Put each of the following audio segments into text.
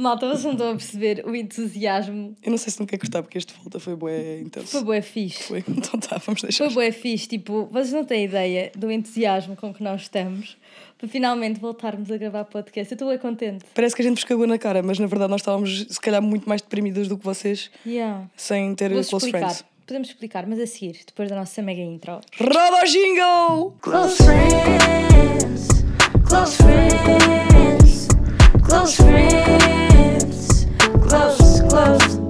Malta, vocês não estão a perceber o entusiasmo. Eu não sei se não quer cortar porque este volta foi bué intenso. Foi bué fixe. Foi. Então tá, vamos deixar. Foi bué fixe. Tipo, vocês não têm ideia do entusiasmo com que nós estamos para finalmente voltarmos a gravar podcast. Eu estou bem contente. Parece que a gente vos cagou na cara, mas na verdade nós estávamos se calhar muito mais deprimidas do que vocês Yeah. sem ter Vou-vos close explicar. friends. Podemos explicar, mas a seguir, depois da nossa mega intro. Roda o jingle! Close friends, close friends, close friends, close, close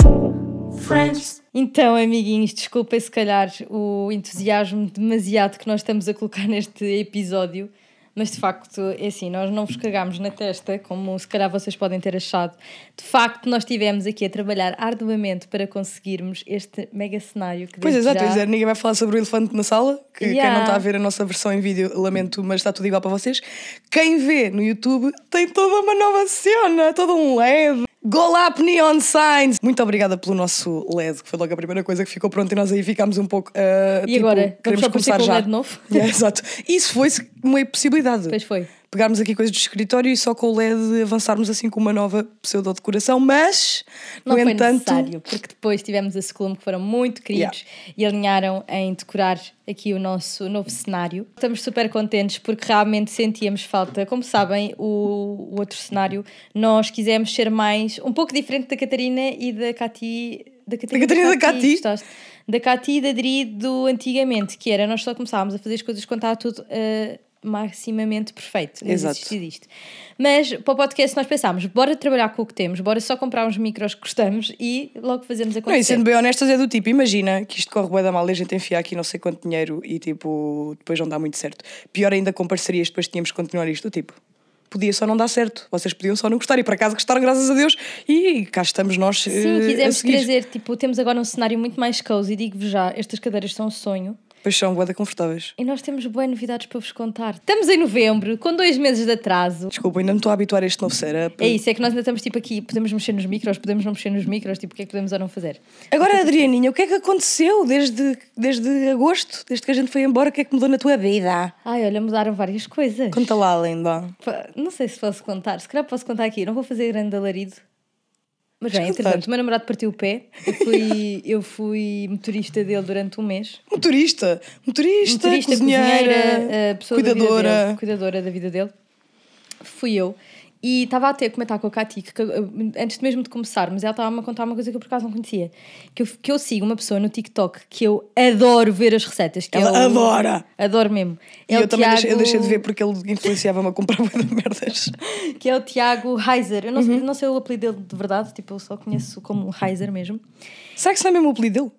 friends. Então, amiguinhos, desculpem se calhar o entusiasmo demasiado que nós estamos a colocar neste episódio, mas de facto, é assim, nós não vos cagámos na testa, como se calhar vocês podem ter achado. De facto, nós estivemos aqui a trabalhar arduamente para conseguirmos este mega cenário que Pois desde exato, já... pois é, ninguém vai falar sobre o elefante na sala, que quem Yeah. não está a ver a nossa versão em vídeo, lamento, mas está tudo igual para vocês. Quem vê no YouTube tem toda uma nova cena, todo um LED. Golap Neon Signs! Muito obrigada pelo nosso LED, que foi logo a primeira coisa que ficou pronta e nós aí ficámos um pouco. ah, E tipo, agora? Queremos começar já. LED novo? Yeah, exato. Isso foi uma possibilidade. Pois foi. Pegarmos aqui coisas do escritório e só com o LED avançarmos assim com uma nova pseudo-decoração, mas, Não no foi entanto, necessário, porque depois tivemos a Seclume que foram muito queridos e alinharam em decorar aqui o nosso novo cenário. Estamos super contentes porque realmente sentíamos falta. Como sabem, o, o outro cenário, nós quisemos ser mais, um pouco diferente da Catarina e da Cati. Da Catarina, Da Catarina e da Cati? gostaste? Da Cati e da Dri do antigamente, que era nós só começávamos a fazer as coisas quando estava tudo eh, maximamente perfeito. Não Exato. existia disto. Mas para o podcast nós pensámos, bora trabalhar com o que temos, bora só comprar uns micros que gostamos e logo fazemos Não, e sendo bem honestas, é do tipo, imagina que isto corre bem da mal e a gente enfia aqui não sei quanto dinheiro e tipo, depois não dá muito certo. Pior ainda com parcerias, depois tínhamos que continuar isto, do tipo. Podia só não dar certo, vocês podiam só não gostar e por acaso gostaram, graças a Deus, e cá estamos nós. Sim, eh, a quisemos trazer, tipo, temos agora um cenário muito mais cozy, digo-vos já, estas cadeiras são um sonho. Pois são, boeda confortáveis. E nós temos boas novidades para vos contar. Estamos em novembro, com dois meses de atraso. Desculpa, ainda me estou a habituar a este novo setup. É isso, é que nós ainda estamos tipo aqui, podemos mexer nos micros, podemos não mexer nos micros, tipo, o que é que podemos ou não fazer? Agora, Adrianinha, o que é que aconteceu desde, desde agosto, desde que a gente foi embora? O que é que mudou na tua vida? Ai, olha, mudaram várias coisas. Conta lá, linda. Não sei se posso contar, se calhar posso contar aqui, não vou fazer grande alarido. Mas Podes contar. entretanto, o meu namorado partiu o pé, eu fui, eu fui motorista dele durante um mês. Motorista, motorista, Motorista, cozinheira, cozinheira, eh, pessoa Da cuidadora. dele, cuidadora da vida dele. Fui eu. E estava a ter a comentar com a Cati, que, antes mesmo de começarmos, ela estava-me a contar uma coisa que eu por acaso não conhecia. Que eu, que eu sigo uma pessoa no TikTok que eu adoro ver as receitas. Que Ela é o- adora! Adoro mesmo. E É eu também deixei, eu Tiago- deixei de ver porque ele influenciava-me a comprar de merdas. que é o Tiago Heiser. Eu não, Uhum. não sei o apelido dele de verdade, tipo, eu só conheço como Heiser mesmo. Será que isso não é mesmo o apelido dele?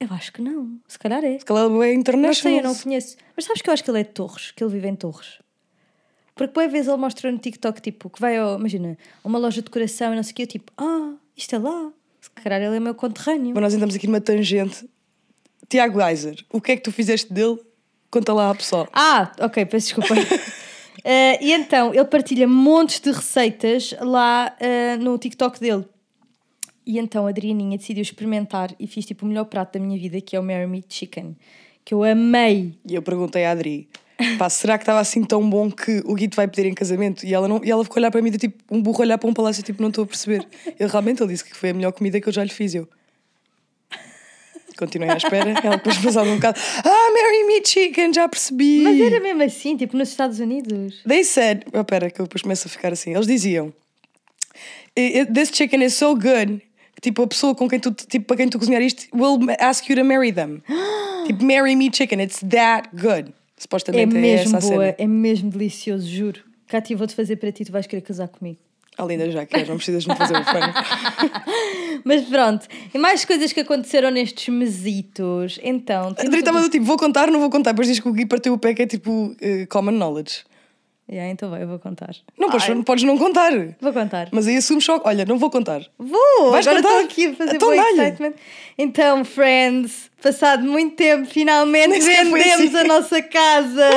Eu acho que não, se calhar é. Se calhar é Não international. sei, eu não conheço. Mas sabes que eu acho que ele é de Torres, que ele vive em Torres. Porque boa vez ele mostra no TikTok, tipo, que vai, ao, imagina, a uma loja de decoração e não sei o quê, eu tipo, ah, isto é lá. Se calhar ele é meu conterrâneo. Mas nós entramos aqui numa tangente. Tiago Geiser, o que é que tu fizeste dele? Conta lá à pessoa. Ah, ok, peço desculpa. Eh, e então, ele partilha montes de receitas lá eh, no TikTok dele. E então a Adrianinha decidiu experimentar e fiz tipo o melhor prato da minha vida, que é o Mary Meat Chicken. Que eu amei. E eu perguntei à Adri: pá, será que estava assim tão bom que o Guito vai pedir em casamento? E ela, não, e ela ficou a olhar para mim, de, tipo, um burro olhar para um palácio, tipo, não estou a perceber. Ele realmente ele disse que foi a melhor comida que eu já lhe fiz. Eu continuei à espera. Ela depois passava um bocado: Ah, Mary Meat Chicken, já percebi. Mas era mesmo assim, tipo nos Estados Unidos. They said, oh, pera, que eu depois começo a ficar assim. Eles diziam: "I- I- This chicken is so good. Tipo, a pessoa com quem tu, tipo, para quem tu cozinhar isto will ask you to marry them. tipo, marry me chicken, it's that good. É Supostamente é, mesmo essa boa, é mesmo delicioso, juro. Cátia, vou-te fazer para ti, tu vais querer casar comigo. A Linda já quer, não precisas me fazer o fã. Mas pronto, e mais coisas que aconteceram nestes mesitos. Então, A temos Adri estava do tipo, vou contar, não vou contar. Depois diz que o Gui partiu o pé, que é tipo eh, common knowledge. Yeah, então vai, eu vou contar. Não, podes, podes não contar. Vou contar. Mas aí assumes só, olha, não vou contar. Vou! Vais agora contar? estou aqui a fazer Então bom excitement. Então, friends, passado muito tempo, finalmente vendemos assim. a nossa casa!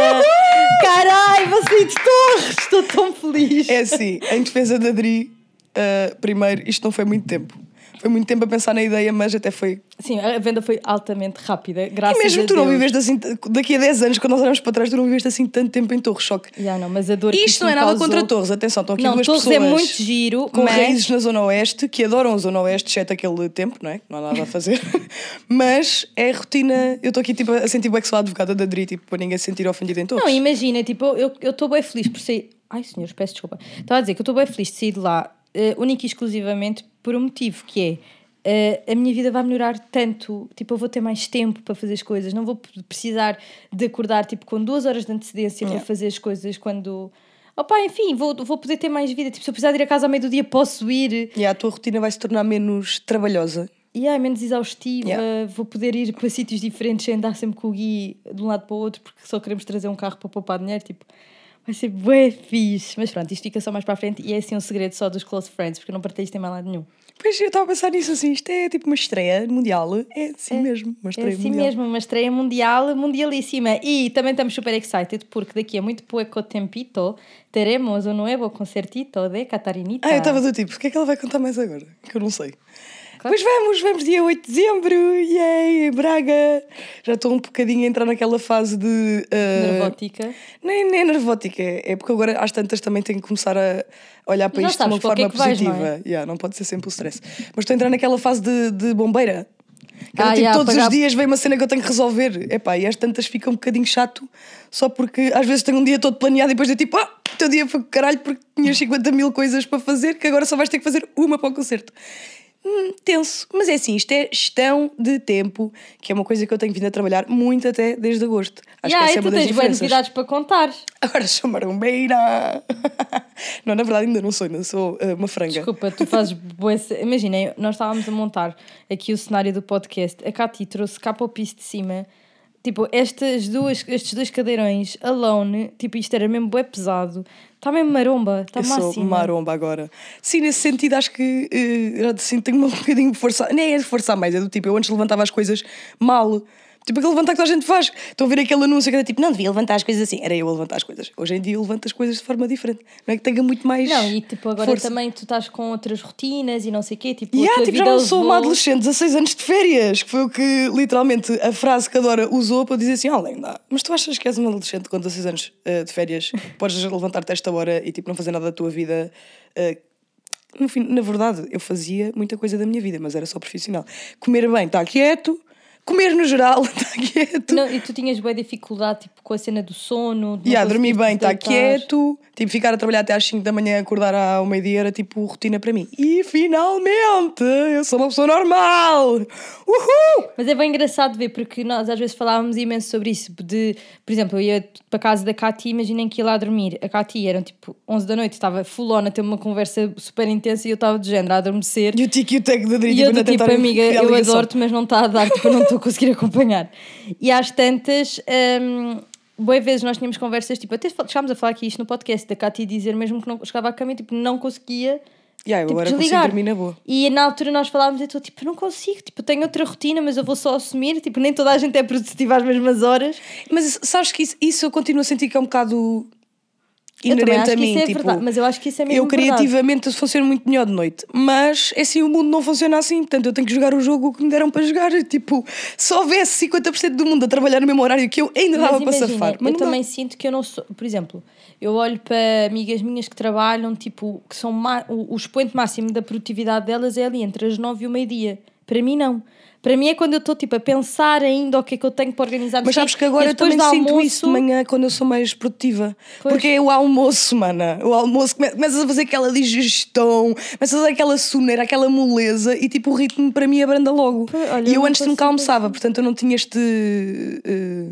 Carai, você de Torres! Estou tão feliz! É assim, em defesa da Adri, uh, primeiro, isto não foi muito tempo. Foi muito tempo a pensar na ideia, mas até foi. Sim, a venda foi altamente rápida, graças E mesmo a tu não Deus. viveste assim, daqui a 10 anos, quando nós olhamos para trás, tu não viveste assim tanto tempo em Torres, só que. Já não, mas a dor que Isto não é nada causou- contra Torres, atenção, estão aqui Não, duas Torres pessoas é muito giro, com mas- raízes na Zona Oeste, que adoram a Zona Oeste, exceto aquele tempo, não é? Não há nada a fazer. mas é rotina. Eu estou aqui tipo, a sentir o que sou a advogada da Dri, tipo, para ninguém se sentir ofendido em Torres. Não, imagina, tipo, eu estou bem feliz por sair. Ai, senhores, peço desculpa. Estava a dizer que eu estou bem feliz de sair de lá, eh, única e exclusivamente por um motivo, que é eh, a minha vida vai melhorar tanto. Tipo, eu vou ter mais tempo para fazer as coisas, não vou precisar de acordar tipo, com duas horas de antecedência para Yeah. fazer as coisas quando. Opa, enfim, vou, vou poder ter mais vida. Tipo, se eu precisar de ir a casa ao meio do dia, posso ir. E a tua rotina vai se tornar menos trabalhosa. E é menos exaustiva, Yeah. vou poder ir para sítios diferentes sem andar sempre com o Gui de um lado para o outro porque só queremos trazer um carro para poupar dinheiro, tipo, vai ser bué fixe. Mas pronto, isto fica só mais para a frente e é assim um segredo só dos close friends, porque eu não partilho isto em mais lado nenhum. Pois eu estava a pensar nisso assim, isto é tipo uma estreia mundial. É assim mesmo, uma É estreia assim mundial. mesmo, uma estreia mundial, mundialíssima. E também estamos super excited porque daqui a muito pouco tempito teremos um novo concertito de Catarinita. Ah, eu estava do tipo, o que é que ela vai contar mais agora? Que eu não sei. Pois vamos, vamos dia 8 de dezembro, yay, Braga. Já estou um bocadinho a entrar naquela fase de. ah, Nervótica. Nem, nem nervótica, é porque agora às tantas também tenho que começar a olhar para Já isto de uma sabes para o que forma é que vais, positiva. não é? Yeah, não pode ser sempre o stress. Mas estou a entrar naquela fase de, de bombeira. Que era, Ah, tipo, yeah, todos pagar- os dias vem uma cena que eu tenho que resolver. Epá, e às tantas fica um bocadinho chato, só porque às vezes tenho um dia todo planeado e depois eu tipo, ah, o teu dia foi caralho porque tinhas 50 mil coisas para fazer que agora só vais ter que fazer uma para o concerto. Hum, tenso. Mas é assim, isto é gestão de tempo, que é uma coisa que eu tenho vindo a trabalhar muito até desde agosto. Acho Yeah, que essa é uma das tens boas diferenças. novidades para contar. Agora sou marombeira. não, na verdade ainda não sou, ainda sou eh, uma franga. Desculpa, tu fazes boa. Imaginem, nós estávamos a montar aqui o cenário do podcast. A Cati trouxe cá para o piso de cima. Tipo, estas duas, estes dois cadeirões alone, tipo, isto era mesmo bué pesado. Está mesmo maromba, está eu sou máximo. maromba agora. Sim, nesse sentido acho que já assim, tenho um bocadinho de força. Nem é de forçar mais, é do tipo, eu antes levantava as coisas mal. Tipo aquele levantar que a gente faz. Estão a ver aquele anúncio que era tipo, não devia levantar as coisas assim. Era eu a levantar as coisas. Hoje em dia eu levanto as coisas de forma diferente. Não é que tenha muito mais. Não, e tipo, agora força. também tu estás com outras rotinas e não sei o quê. Tipo, yeah, tipo, já não sou uma adolescente, 16 anos de férias, que foi o que literalmente a frase que a Dora usou para dizer assim: além da. Mas tu achas que és uma adolescente com 16 anos eh, de férias, podes levantar-te esta hora e tipo não fazer nada da tua vida? eh, no fim, na verdade, eu fazia muita coisa da minha vida, mas era só profissional. Comer bem, está quieto. Comer no geral, está quieto. Não, e tu tinhas boa dificuldade tipo, com a cena do sono. não Yeah, dormir bem, está quieto. Tipo, ficar a trabalhar até às 5 da manhã, acordar ao meio-dia era tipo rotina para mim. E finalmente, eu sou uma pessoa normal! Uhul! Mas é bem engraçado ver, porque nós às vezes falávamos imenso sobre isso. De, por exemplo, eu ia para a casa da Cati, imaginem que ia lá dormir. A Cati eram tipo 11 da noite, estava full on a ter uma conversa super intensa e eu estava de género a adormecer. E o tique e o tec da Dri, E eu do ainda tipo, tentar amiga, eu adoro-te, mas não está a dar, tipo, não estou a conseguir acompanhar. E às tantas, hum, boas vezes nós tínhamos conversas, tipo, até chegámos a falar aqui isto no podcast, da Cati dizer mesmo que não chegava à cama e tipo, não conseguia Yeah, eu tipo, agora consigo desligar. dormir na boa. E na altura nós falávamos, eu estou tipo, não consigo, tipo, tenho outra rotina, mas eu vou só assumir, tipo, nem toda a gente é produtiva às mesmas horas. Mas sabes que isso, isso eu continuo a sentir que é um bocado inerente a mim. é tipo, verdade, mas eu acho que isso é mesmo eu criativamente funciono muito melhor de noite, mas é assim, o mundo não funciona assim, portanto eu tenho que jogar o jogo que me deram para jogar. Tipo, se houvesse 50% do mundo a trabalhar no mesmo horário que eu ainda Mas dava para imagina, safar. Mas eu não dá. também sinto que eu não sou. Por exemplo, eu olho para amigas minhas que trabalham, tipo, que são ma- o, o expoente máximo da produtividade delas é ali entre as nove e o meio-dia. Para mim, não. Para mim é quando eu estou tipo, a pensar ainda o que é que eu tenho para organizar. Mas sabes que agora eu também do sinto almoço- isso de manhã quando eu sou mais produtiva. Pois. Porque é o almoço, mana. O almoço come- começas a fazer aquela digestão, começas a fazer aquela soneira, aquela moleza e tipo o ritmo para mim abranda logo. Pois, olha, e eu antes nunca almoçava, portanto eu não tinha este. eh,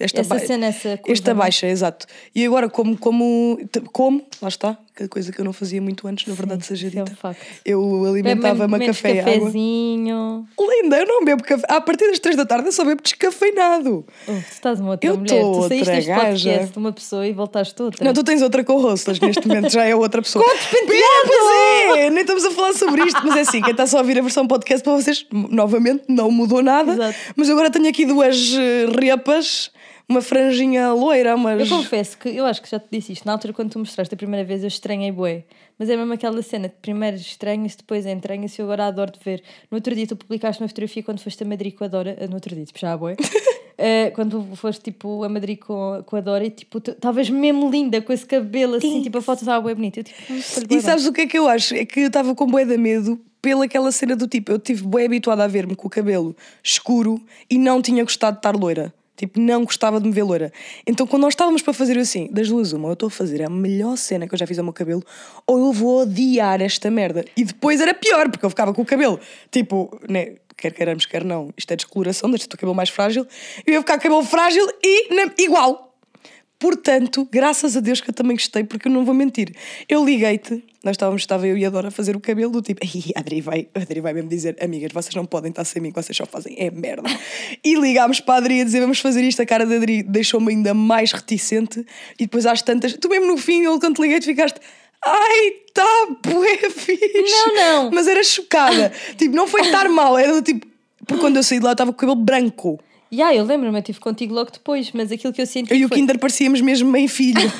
esta Essa ba- cena, essa curva, esta não é? baixa, exato. E agora, como, como, como, lá está, coisa que eu não fazia muito antes, na verdade, seja isso é um dita. Eu alimentava-me a café e água. Linda, eu não bebo café. A partir das 3 da tarde eu só bebo descafeinado. Uf, tu estás uma outra Eu mulher. Tu saíste outra deste gaja. podcast de uma pessoa e voltaste outra. Não, tu tens outra co-hostas neste momento, já é outra pessoa. Com Pois é, nem estamos a falar sobre isto, mas é assim, quem está só a ouvir a versão podcast para vocês, novamente, não mudou nada. Exato. Mas agora tenho aqui duas eh, repas uma franjinha loira, mas. Eu confesso que eu acho que já te disse isto. Na altura, quando tu mostraste a primeira vez, eu estranhei bué. Mas é mesmo aquela cena de primeiro estranha-se, depois entranha-se e eu agora adoro de ver. No outro dia, tu publicaste uma fotografia quando foste a Madrid com a Dora. eh, No outro dia, tipo, já há bué. Eh, quando foste tipo a Madrid com, com a Dora e tipo, estavas mesmo linda com esse cabelo assim, tipo, a foto estava bué bonita. Eu tipo, "Hum, foi bué E bem." sabes o que é que eu acho? É que eu estava com bué de medo pelaquela cena do tipo. Eu estive bué habituada a ver-me com o cabelo escuro e não tinha gostado de estar loira. Tipo, não gostava de me ver loira. Então, quando nós estávamos para fazer assim, das duas, uma, eu estou a fazer a melhor cena que eu já fiz ao meu cabelo, ou eu vou odiar esta merda. E depois era pior, porque eu ficava com o cabelo, tipo, né, quer queiramos, quer não, isto é descoloração, deixa o teu cabelo mais frágil, eu ia ficar com o cabelo frágil e igual. Portanto, graças a Deus que eu também gostei, porque eu não vou mentir. Eu liguei-te, nós estávamos, estava eu e a Dora a fazer o cabelo do tipo, "Ai, a Adri vai, a Adri vai mesmo dizer, amigas, vocês não podem estar sem mim, vocês só fazem é merda. E ligámos para a Adri a dizer, vamos fazer isto, a cara da Adri deixou-me ainda mais reticente, e depois às tantas, tu mesmo no fim, eu quando te liguei, tu ficaste. Ai, tá bué fixe. Não, não. Mas era chocada. tipo, não foi estar mal, era do tipo. Porque quando eu saí de lá eu estava com o cabelo branco. E ah, eu lembro-me, eu estive contigo logo depois, mas aquilo que eu senti Eu e o foi... Kinder parecíamos mesmo mãe e filho.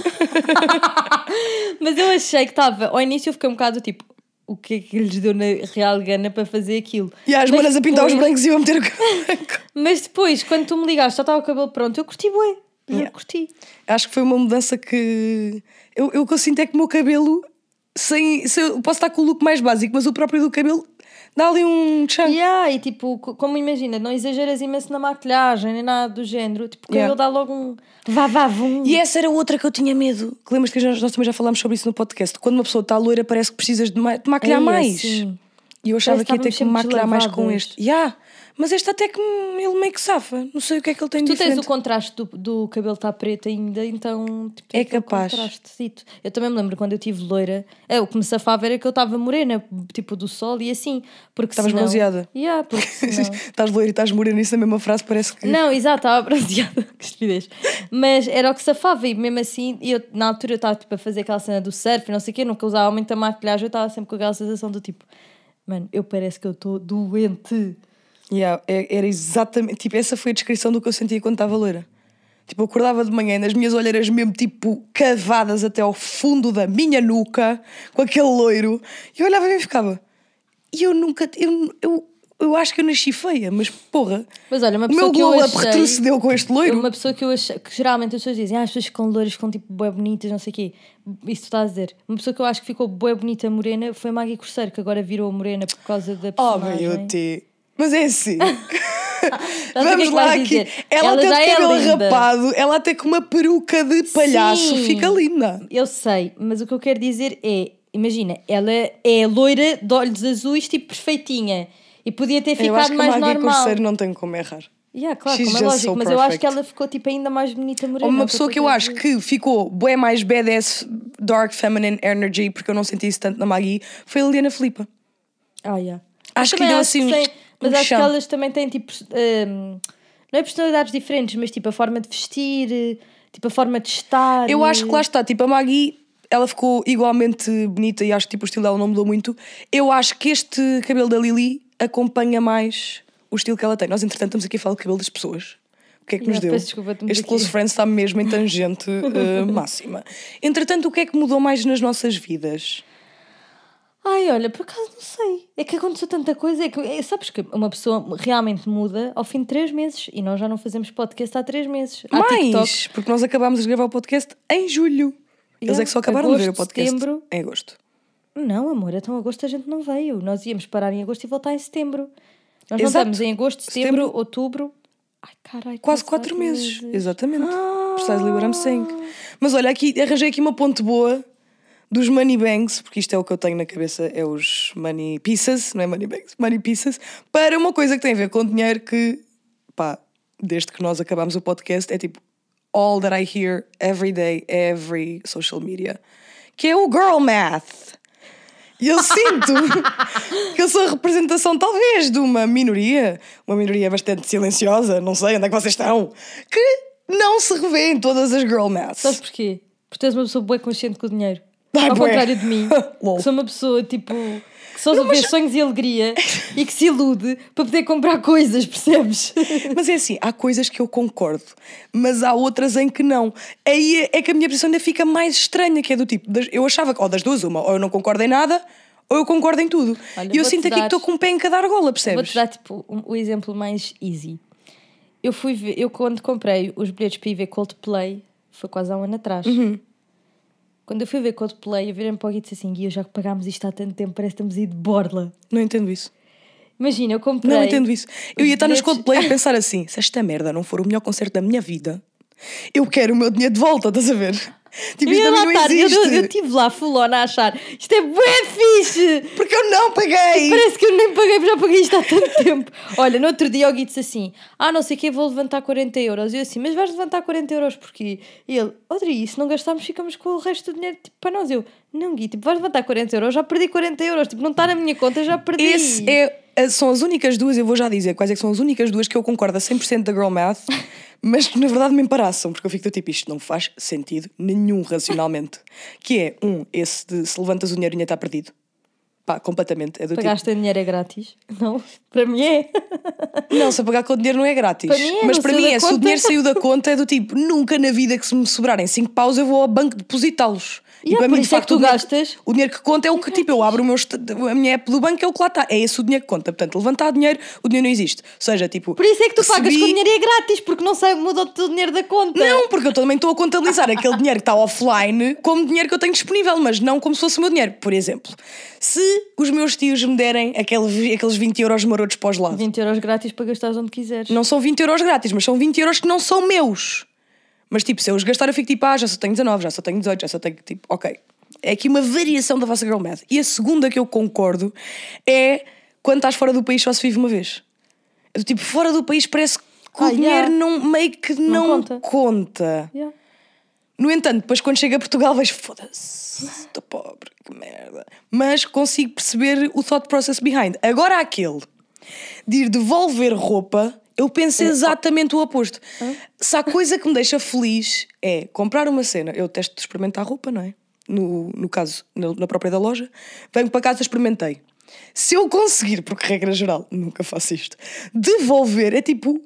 Mas eu achei que estava. Ao início eu fiquei um bocado tipo, o que é que lhes deu na real gana para fazer aquilo? E as manas a pintar os depois- brancos e eu a meter o cabelo. Mas depois, quando tu me ligaste, já estava o cabelo pronto, eu curti bué. Eu Yeah. curti. Acho que foi uma mudança que. Eu, eu o que eu sinto é que o meu cabelo. Sem, se eu posso estar com o look mais básico, mas o próprio do cabelo dá ali um chão. Yeah, e tipo, co- como imagina, não exageras imenso na maquilhagem nem nada do género. Tipo, o cabelo Yeah. dá logo um vá vá vum. E essa era outra que eu tinha medo. Que lembras que nós, nós também já falámos sobre isso no podcast? Quando uma pessoa está loira, parece que precisas de, ma- de maquilhar Ei, mais. assim. E eu achava Parece que ia ter que me maquilhar mais com este. Yeah. Mas este até que ele meio que safa. Não sei o que é que ele tem de Tu tens diferente. o contraste do, do cabelo estar preto ainda, então tipo, É aquele capaz. Eu também me lembro quando eu tive loira, é, o que me safava era que eu estava morena, tipo do sol e assim. Porque Estavas senão... bronzeada. Yeah, porque senão... estás loira e estás morena, isso na mesma frase parece que. Não, exato, estava bronzeada, que estupidez. Mas era o que safava e mesmo assim, eu, na altura eu estava tipo, a fazer aquela cena do surf e não sei o quê, nunca usava muita maquilhagem, eu estava sempre com aquela sensação do tipo, mano, eu parece que eu estou doente. Yeah, é- era exatamente. Tipo, essa foi a descrição do que eu sentia quando estava loira. Tipo, eu acordava de manhã nas minhas olheiras mesmo, tipo, cavadas até ao fundo da minha nuca, com aquele loiro, e eu olhava e ficava. E eu nunca. Eu, eu, eu acho que eu nasci feia, mas porra. Mas olha, uma o pessoa meu que eu glow up achei- retrocedeu com este loiro. Uma pessoa que eu acho que geralmente as pessoas dizem, ah, as pessoas ficam loiras, ficam tipo bué bonitas, não sei o quê. Isso tu estás a dizer. Uma pessoa que eu acho que ficou bué bonita morena foi a Maggie Corseiro, que agora virou morena por causa da Oh, personagem. meu te. Mas é assim. Que é Vamos que lá aqui. dizer? Ela, Ela até de é cabelo linda. rapado, ela até com uma peruca de palhaço Sim. fica linda. Eu sei, mas o que eu quero dizer é, imagina, ela é loira de olhos azuis, tipo perfeitinha. E podia ter eu acho ficado que a mais Maggie normal. Não tem como errar. Yeah, claro, She's como é lógico, so mas eu acho que ela ficou tipo ainda mais bonita morena. Uma é pessoa que eu acho que ficou bué mais badass, dark feminine energy, porque eu não senti isso tanto na Maggie, foi a Liliana Filipa. Ah, yeah. Acho que também deu assim um- tem- Mas um acho que chão. elas também têm tipo. hum, não é personalidades diferentes, mas tipo a forma de vestir, tipo a forma de estar. Eu acho que lá está, tipo, a Maggie, ela ficou igualmente bonita e acho que tipo, o estilo dela não mudou muito. Eu acho que este cabelo da Lily acompanha mais o estilo que ela tem. Nós, entretanto, estamos aqui a falar do cabelo das pessoas. O que é que nos Yeah, deu? peço desculpa, este aqui. Close Friends está mesmo em tangente eh, máxima. Entretanto, o que é que mudou mais nas nossas vidas? Ai, olha, por acaso não sei. É que aconteceu tanta coisa. É que, é, sabes que uma pessoa realmente muda ao fim de três meses e nós já não fazemos podcast há três meses. Há mais, TikTok. porque nós acabámos de gravar o podcast em julho. Eles Yeah, é que só acabaram de ver o agosto, podcast setembro. em agosto. Não, amor, então agosto a gente não veio. Nós íamos parar em agosto e voltar em setembro. Nós não Exato. estamos em agosto, setembro, outubro. Ai, caralho. Quase quase quatro meses. meses. Exatamente. Ah. What I'm saying. Mas olha, aqui, arranjei aqui uma ponte boa dos money banks, porque isto é o que eu tenho na cabeça, é os money pieces, não é money banks, money pieces, para uma coisa que tem a ver com dinheiro que, pá, desde que nós acabámos o podcast, é tipo all that I hear every day, every social media, que é o girl math. E eu sinto que eu sou a representação, talvez, de uma minoria, uma minoria bastante silenciosa, não sei onde é que vocês estão, que não se revê em todas as girl maths. Sabes porquê? Porque tu és uma pessoa bem consciente com o dinheiro. Ai, Ao bué. contrário de mim, que sou uma pessoa tipo. que só vê sonhos e alegria e que se ilude para poder comprar coisas, percebes? Mas é assim, há coisas que eu concordo, mas há outras em que não. Aí é que a minha posição ainda fica mais estranha, que é do tipo, eu achava que, ou das duas, uma, ou eu não concordo em nada, ou eu concordo em tudo. Olha, e eu sinto aqui dar- que estou com um pé em cada argola, percebes? Vou-te dar tipo um- o exemplo mais easy. Eu fui ver, eu quando comprei os bilhetes para ir ver Coldplay, foi quase há um ano atrás. Uhum. Quando eu fui ver Coldplay, eu virei-me para o Gui e disse assim: Gui, eu já pagámos isto há tanto tempo, parece que estamos a ir de borla. Não entendo isso. Imagina, eu comprei. Não entendo isso. Eu ia estar nos Coldplay a pensar assim: se esta merda não for o melhor concerto da minha vida, eu quero o meu dinheiro de volta, estás a ver? Tipo, Eu ia lá estar, eu, eu estive lá full on a achar isto é bué fixe! Porque eu não paguei! Parece que eu nem paguei, já paguei isto há tanto tempo. Olha, no outro dia o Gui disse assim: Ah, não sei o que, vou levantar 40 euros. E eu assim, mas vais levantar 40 euros porquê? E ele, Odri, se não gastarmos, ficamos com o resto do dinheiro tipo, para nós. Eu, não, Gui, tipo, vais levantar 40 euros, já perdi 40 euros. Tipo, não está na minha conta, já perdi. Esse é, são as únicas duas, eu vou já dizer quais é que são as únicas duas que eu concordo a 100% da Girl Math, mas que na verdade me embaraçam, porque eu fico do tipo, isto não faz sentido nenhum racionalmente. que é, um, esse de se levantas o dinheiro e ainda está perdido. Pá, completamente. É do Pagaste em dinheiro é grátis? Não, para mim é. tipo, não, se pagar com o dinheiro não é grátis. Para mim é, mas para mim é, se o dinheiro saiu da conta, é do tipo, nunca na vida que se me sobrarem 5 paus eu vou ao banco depositá-los. Yeah, por isso é que tu o dinheiro- gastas. O dinheiro que conta é o que, tipo, eu abro o meu, a minha app do banco, é o que lá está. É esse o dinheiro que conta. Portanto, levantar dinheiro, o dinheiro não existe. Ou seja, tipo. Por isso é que tu pagas recebi- com dinheiro e é grátis, porque não sai, muda o dinheiro da conta. Não, porque eu também estou a contabilizar aquele dinheiro que está offline como dinheiro que eu tenho disponível, mas não como se fosse o meu dinheiro. Por exemplo, se os meus tios me derem aquele, aqueles 20 euros marotos para os lados, 20 euros grátis para gastares onde quiseres. não são 20 euros grátis, mas são 20 euros que não são meus. Mas tipo, se eu os gastar, eu fico tipo, ah, já só tenho 19, já só tenho 18, já só tenho tipo, ok. É aqui uma variação da vossa girl math. E a segunda que eu concordo é quando estás fora do país só se vive uma vez. Do tipo, fora do país parece que o Ah, dinheiro yeah. não, meio que não, conta. conta. Yeah. No entanto, depois quando chego a Portugal vejo, foda-se, estou pobre, que merda. Mas consigo perceber o thought process behind. Agora aquele de ir devolver roupa, eu penso exatamente o oposto. Se há coisa que me deixa feliz é comprar uma cena, eu testo de experimentar roupa, não é? No, no caso, na, na própria da loja, venho para casa, experimentei. Se eu conseguir, porque regra geral, nunca faço isto, devolver, é tipo,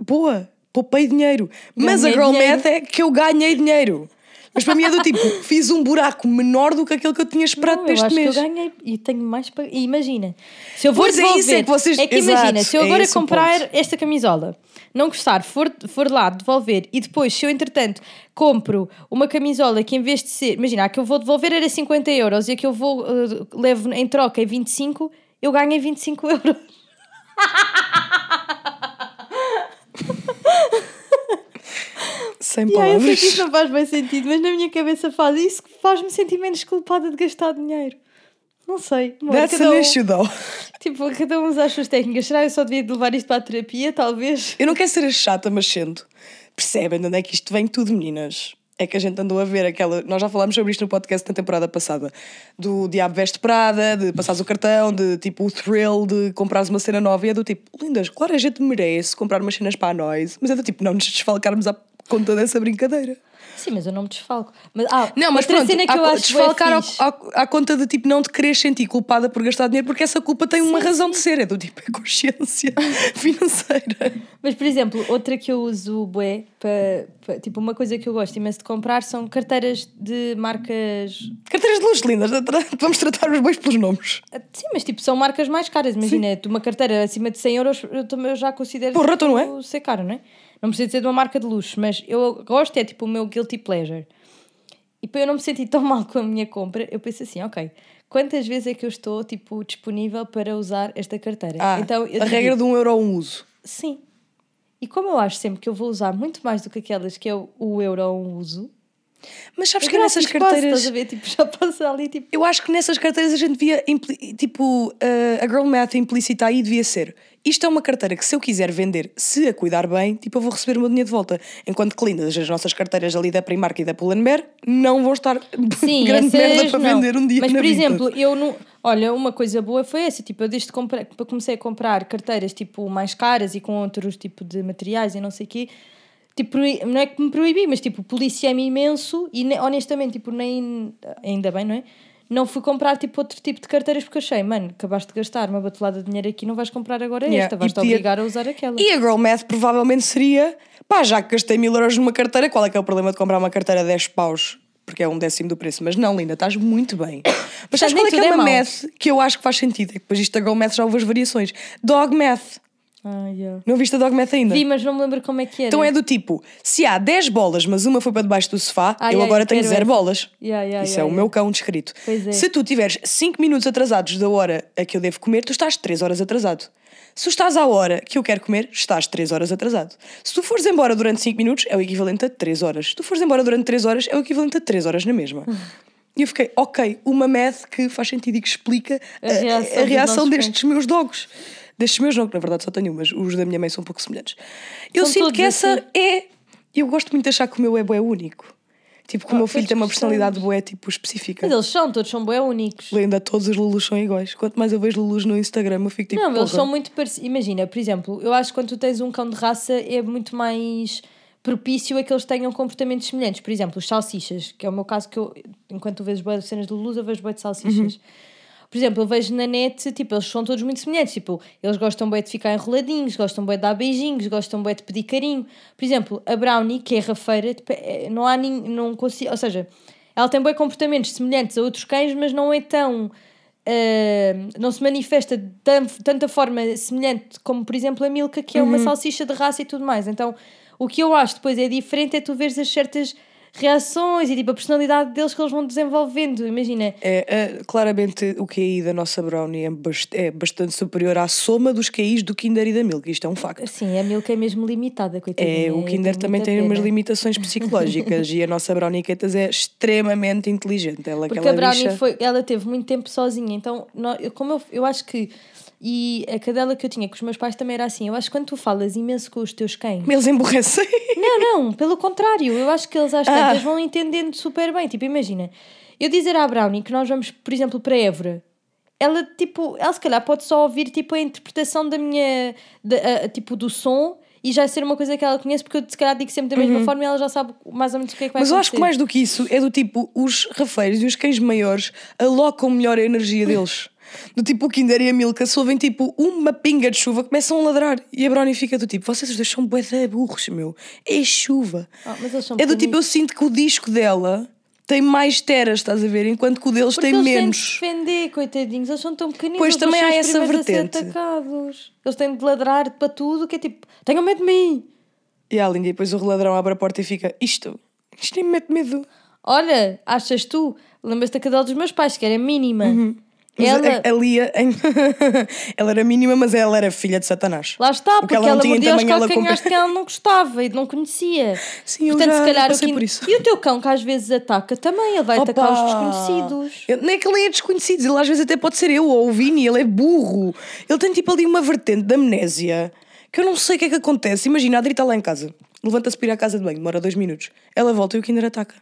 boa, poupei dinheiro. Mas a girl dinheiro. math é que eu ganhei dinheiro. Mas para mim é do tipo, fiz um buraco menor do que aquele que eu tinha esperado Não, eu este acho mês. eu ganhei e tenho mais para. E imagina, se eu vou Pois é devolver. isso, é que vocês- que Exato, imagina, se eu é agora o comprar esta camisola, não gostar, for, for lá devolver e depois, se eu entretanto compro uma camisola que em vez de ser. Imagina, a que eu vou devolver era 50 euros e a que eu vou eh, levo em troca é 25, eu ganhei 25 euros. Sem E aí eu sei palavras. que isso não faz bem sentido, mas na minha cabeça faz isso que faz-me sentir menos culpada de gastar dinheiro. Não sei. amor, That's cada an um- issue, though. Tipo, cada um usa as suas técnicas. Será que eu só devia de levar isto para a terapia, talvez? Eu não quero ser a chata, mas sendo. Percebem de onde é que isto vem tudo, meninas? É que a gente andou a ver aquela. Nós já falámos sobre isto no podcast na temporada passada. Do Diabo Veste Prada, de passares o cartão, de tipo o thrill de comprares uma cena nova. E é do tipo, lindas, claro, a gente merece comprar umas cenas para nós, mas é do tipo, não nos desfalcarmos à conta dessa brincadeira. Sim, mas eu não me desfalco. Mas, ah, Não, mas outra pronto, cena que há eu acho desfalcar fixe. ao- à conta de tipo não te quereres sentir culpada por gastar dinheiro, porque essa culpa tem uma Sim, razão de ser, é do tipo, é consciência financeira. Mas, por exemplo, outra que eu uso bué, para, para- tipo, uma coisa que eu gosto imenso de comprar são carteiras de marcas... Carteiras de luz, lindas, vamos tratar os bois pelos nomes. Sim, mas tipo, são marcas mais caras. Imagina, tu uma carteira acima de 100 euros, eu, também eu já considero Porra, então não é? tipo, ser caro, não é? Não precisa ser de uma marca de luxo, mas eu gosto, é tipo o meu guilty pleasure. E para eu não me sentir tão mal com a minha compra, eu penso assim, ok, quantas vezes é que eu estou, tipo, disponível para usar esta carteira? Ah, então, a regra de um euro a um uso. Sim. E como eu acho sempre que eu vou usar muito mais do que aquelas que é o, o euro a um uso, Mas sabes eu que nessas carteiras. estás a ver? Tipo, já passa ali, tipo... Eu acho que nessas carteiras a gente devia, impli- tipo, uh, a girl math implícita aí devia ser. Isto é uma carteira que se eu quiser vender, se a cuidar bem, tipo, eu vou receber o meu dinheiro de volta. Enquanto que lindas, as nossas carteiras ali da Primark e da Pull&Bear não vão estar Sim, grande merda para não. vender um dia Mas, por Vinted. exemplo, eu não. Olha, uma coisa boa foi essa. Tipo, eu desde compre- comecei a comprar carteiras tipo mais caras e com outros tipo de materiais e não sei o quê, Tipo, não é que me proibi, mas tipo, policia-me imenso e ne- honestamente, tipo, nem. Ainda bem, não é? Não fui comprar tipo outro tipo de carteiras porque achei, mano, acabaste de gastar uma batelada de dinheiro aqui, não vais comprar agora Yeah, esta, vais-te obrigar a usar aquela. E a Girl Math provavelmente seria, pá, já que gastei mil euros numa carteira, qual é que é o problema de comprar uma carteira a 10 paus? Porque é um décimo do preço. Mas não, linda, estás muito bem. Mas sabes nem qual é que é é uma mau. math que eu acho que faz sentido? É que depois isto da Girl Math já houve as variações. Dog Math. Ah, yeah. Não viste a Dog Math ainda? Vi, mas não me lembro como é que era. Então é do tipo, se há 10 bolas, mas uma foi para debaixo do sofá, Ah, eu yeah, agora eu tenho quero zero essa. bolas. Yeah, Isso é o meu cão descrito. É. Se tu tiveres 5 minutos atrasados da hora a que eu devo comer, tu estás 3 horas atrasado. Se estás à hora que eu quero comer, estás 3 horas atrasado. Se tu fores embora durante 5 minutos, é o equivalente a 3 horas. Se tu fores embora durante 3 horas, é o equivalente a 3 horas na mesma. E eu fiquei, ok, uma math que faz sentido e que explica a, A reação a reação destes meus dogs. Destes meus não, que na verdade só tenho um, mas os da minha mãe são um pouco semelhantes. Eu São sinto que essa assim. é. Eu gosto muito de achar que o meu é bué único. Tipo, que o Ah, meu filho tem uma personalidade bué, tipo, específica. Mas eles são, todos são bem únicos. Lenda, todos os Lulus são iguais. Quanto mais eu vejo Lulus no Instagram, eu fico tipo. Não, eles porra. são muito parecidos. Imagina, por exemplo, eu acho que quando tu tens um cão de raça é muito mais propício a que eles tenham comportamentos semelhantes. Por exemplo, os salsichas, que é o meu caso que eu, enquanto tu vês boas cenas de luz, eu vejo boi de salsichas. Por exemplo, eu vejo na net, tipo, eles são todos muito semelhantes. Tipo, eles gostam bem de ficar enroladinhos, gostam bem de dar beijinhos, gostam bem de pedir carinho. Por exemplo, a Brownie, que é rafeira, tipo, é- não há nem, não consigo, ou seja, ela tem bem comportamentos semelhantes a outros cães, mas não é tão Uh, não se manifesta de tan- tanta forma semelhante como, por exemplo, a Milka, que é uma salsicha de raça e tudo mais. Então, o que eu acho depois é diferente é tu veres as certas reações e tipo a personalidade deles que eles vão desenvolvendo. Imagina, É, é, claramente o QI da nossa Brownie é, bast- é bastante superior à soma dos QIs do Kinder e da Milk. Isto é um facto. assim, a Milka é mesmo limitada, coitadinha. É, o eu Kinder também tem umas pena. limitações psicológicas e a nossa Browniquetas é extremamente inteligente. Ela, Porque aquela a Brownie bicha- foi, ela teve muito tempo sozinha, então como eu, eu acho que e a cadela que eu tinha com os meus pais também era assim. Eu acho que quando tu falas imenso com os teus cães, Eles emborrecem. Não, não, pelo contrário, eu acho que eles às Ah. tantas vão entendendo super bem. Tipo, imagina, eu dizer à Brownie que nós vamos, por exemplo, para Évora, ela, tipo, ela se calhar pode só ouvir, tipo, a interpretação da minha, da- a- tipo, do som e já ser uma coisa que ela conhece, porque eu se calhar digo sempre da mesma forma e ela já sabe mais ou menos o que é que vai Uhum. Mas eu acho acontecer. que mais do que isso é do tipo, os rafeiros e os cães maiores alocam melhor a energia deles. Do tipo, o Kinder e a Milka, se ouvem tipo uma pinga de chuva, começam a ladrar. E a Brownie fica do tipo, vocês os dois são bué de burros, meu. É chuva. São É do tipo, eu sinto que o disco dela tem mais teras, estás a ver? Enquanto que o deles Porque tem eles têm de menos. defender, coitadinhos, eles são tão pequeninos. Pois, também há essa vertente. Eles têm de ladrar para tudo, que é tipo, tenham medo de mim. E a Linda, e depois o ladrão abre a porta e fica, isto, isto nem me mete medo. Olha, achas tu? Lembras-te da cadela dos meus pais, que era mínima. Uhum. Ela, a, a Lia, em- ela era mínima, mas ela era filha de Satanás. lá está, O porque que ela ela, não tinha mordia os calcanhares que ela não gostava e não conhecia. Sim, eu Portanto, já se calhar o que- isso. E o teu cão que às vezes ataca também, ele vai atacar os Opa! desconhecidos. Eu- nem é que ele é desconhecido, ele às vezes até pode ser eu ou o Vini, ele é burro. Ele tem tipo ali uma vertente de amnésia que eu não sei o que é que acontece. Imagina, a Adri está lá em casa, levanta-se para ir à casa de banho, demora dois minutos. Ela volta e o Kinder ataca.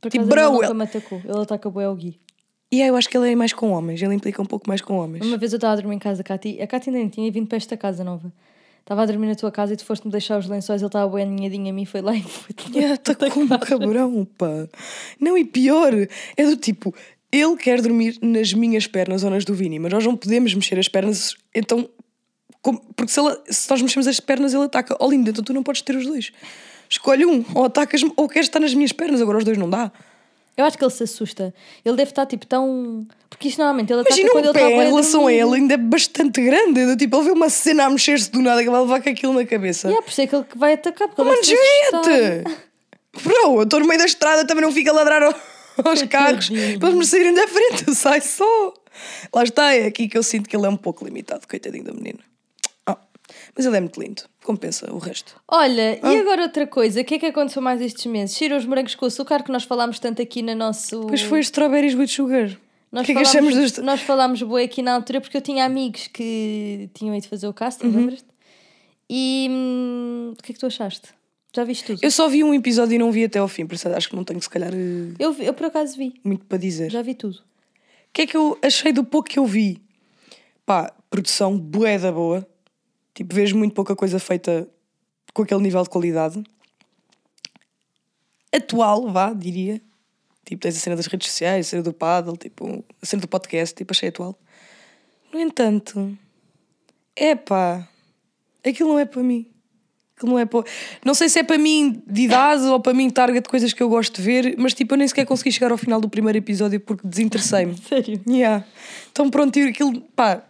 Por Tipo, ele bro, ele- atacou. Ele ataca ao Gui. E aí eu acho que ele é mais com homens, ele implica um pouco mais com homens. Uma vez eu estava a dormir em casa, a Cati, a Cati ainda nem tinha vindo para esta casa nova. Estava a dormir na tua casa e tu foste-me deixar os lençóis, ele estava bem aninhadinho a mim, foi lá e foi Está com um cabrão, pá. Não, e pior, é do tipo, ele quer dormir nas minhas pernas ou nas do Vini, mas nós não podemos mexer as pernas, então. como- porque se, ela- se nós mexemos as pernas, ele ataca. Oh, lindo, então tu não podes ter os dois. Escolhe um, ou atacas-me, ou queres estar nas minhas pernas, agora os dois não dá. Eu acho que ele se assusta. Ele deve estar tipo tão. Porque isto normalmente ele ataca Imagina quando um ele está em relação a ele, ainda é bastante grande. Do tipo, ele vê uma cena a mexer-se do nada que vai levar com aquilo na cabeça. Yeah, por isso é que ele vai atacar, porque ele se assustar. gente! Bro, eu estou no meio da estrada, também não fica a ladrar ao- aos carros Coitadinho. para eles me saírem da frente, sai só. Lá está, é aqui que eu sinto que ele é um pouco limitado, coitadinho da menina. Ah, mas ele é muito lindo, compensa o resto. Olha, Ah. e agora outra coisa, o que é que aconteceu mais estes meses? Tira os morangos com açúcar que nós falámos tanto aqui na nosso. Pois foi strawberries with sugar. Nós o que é que falámos, achamos deste? Nós falámos bué aqui na altura porque eu tinha amigos que tinham ido fazer o casting, Uhum. lembras-te? E hum, o que é que tu achaste? Já viste tudo? Eu só vi um episódio e não vi até ao fim, por isso acho que não tenho se calhar eh, Eu, vi- eu por acaso vi, muito para dizer. já vi tudo. O que é que eu achei do pouco que eu vi? Pá, produção bué da boa. Tipo, vejo muito pouca coisa feita com aquele nível de qualidade. atual, vá, diria. Tipo, tens a cena das redes sociais, a cena do paddle, tipo, a cena do podcast, tipo, achei atual. No entanto, epá, aquilo não é para mim. Aquilo não é para... Não sei se é para mim de idade ou para mim target de coisas que eu gosto de ver, mas tipo, eu nem sequer consegui chegar ao final do primeiro episódio porque desinteressei-me. Sério? Yeah. Então pronto, aquilo, pá,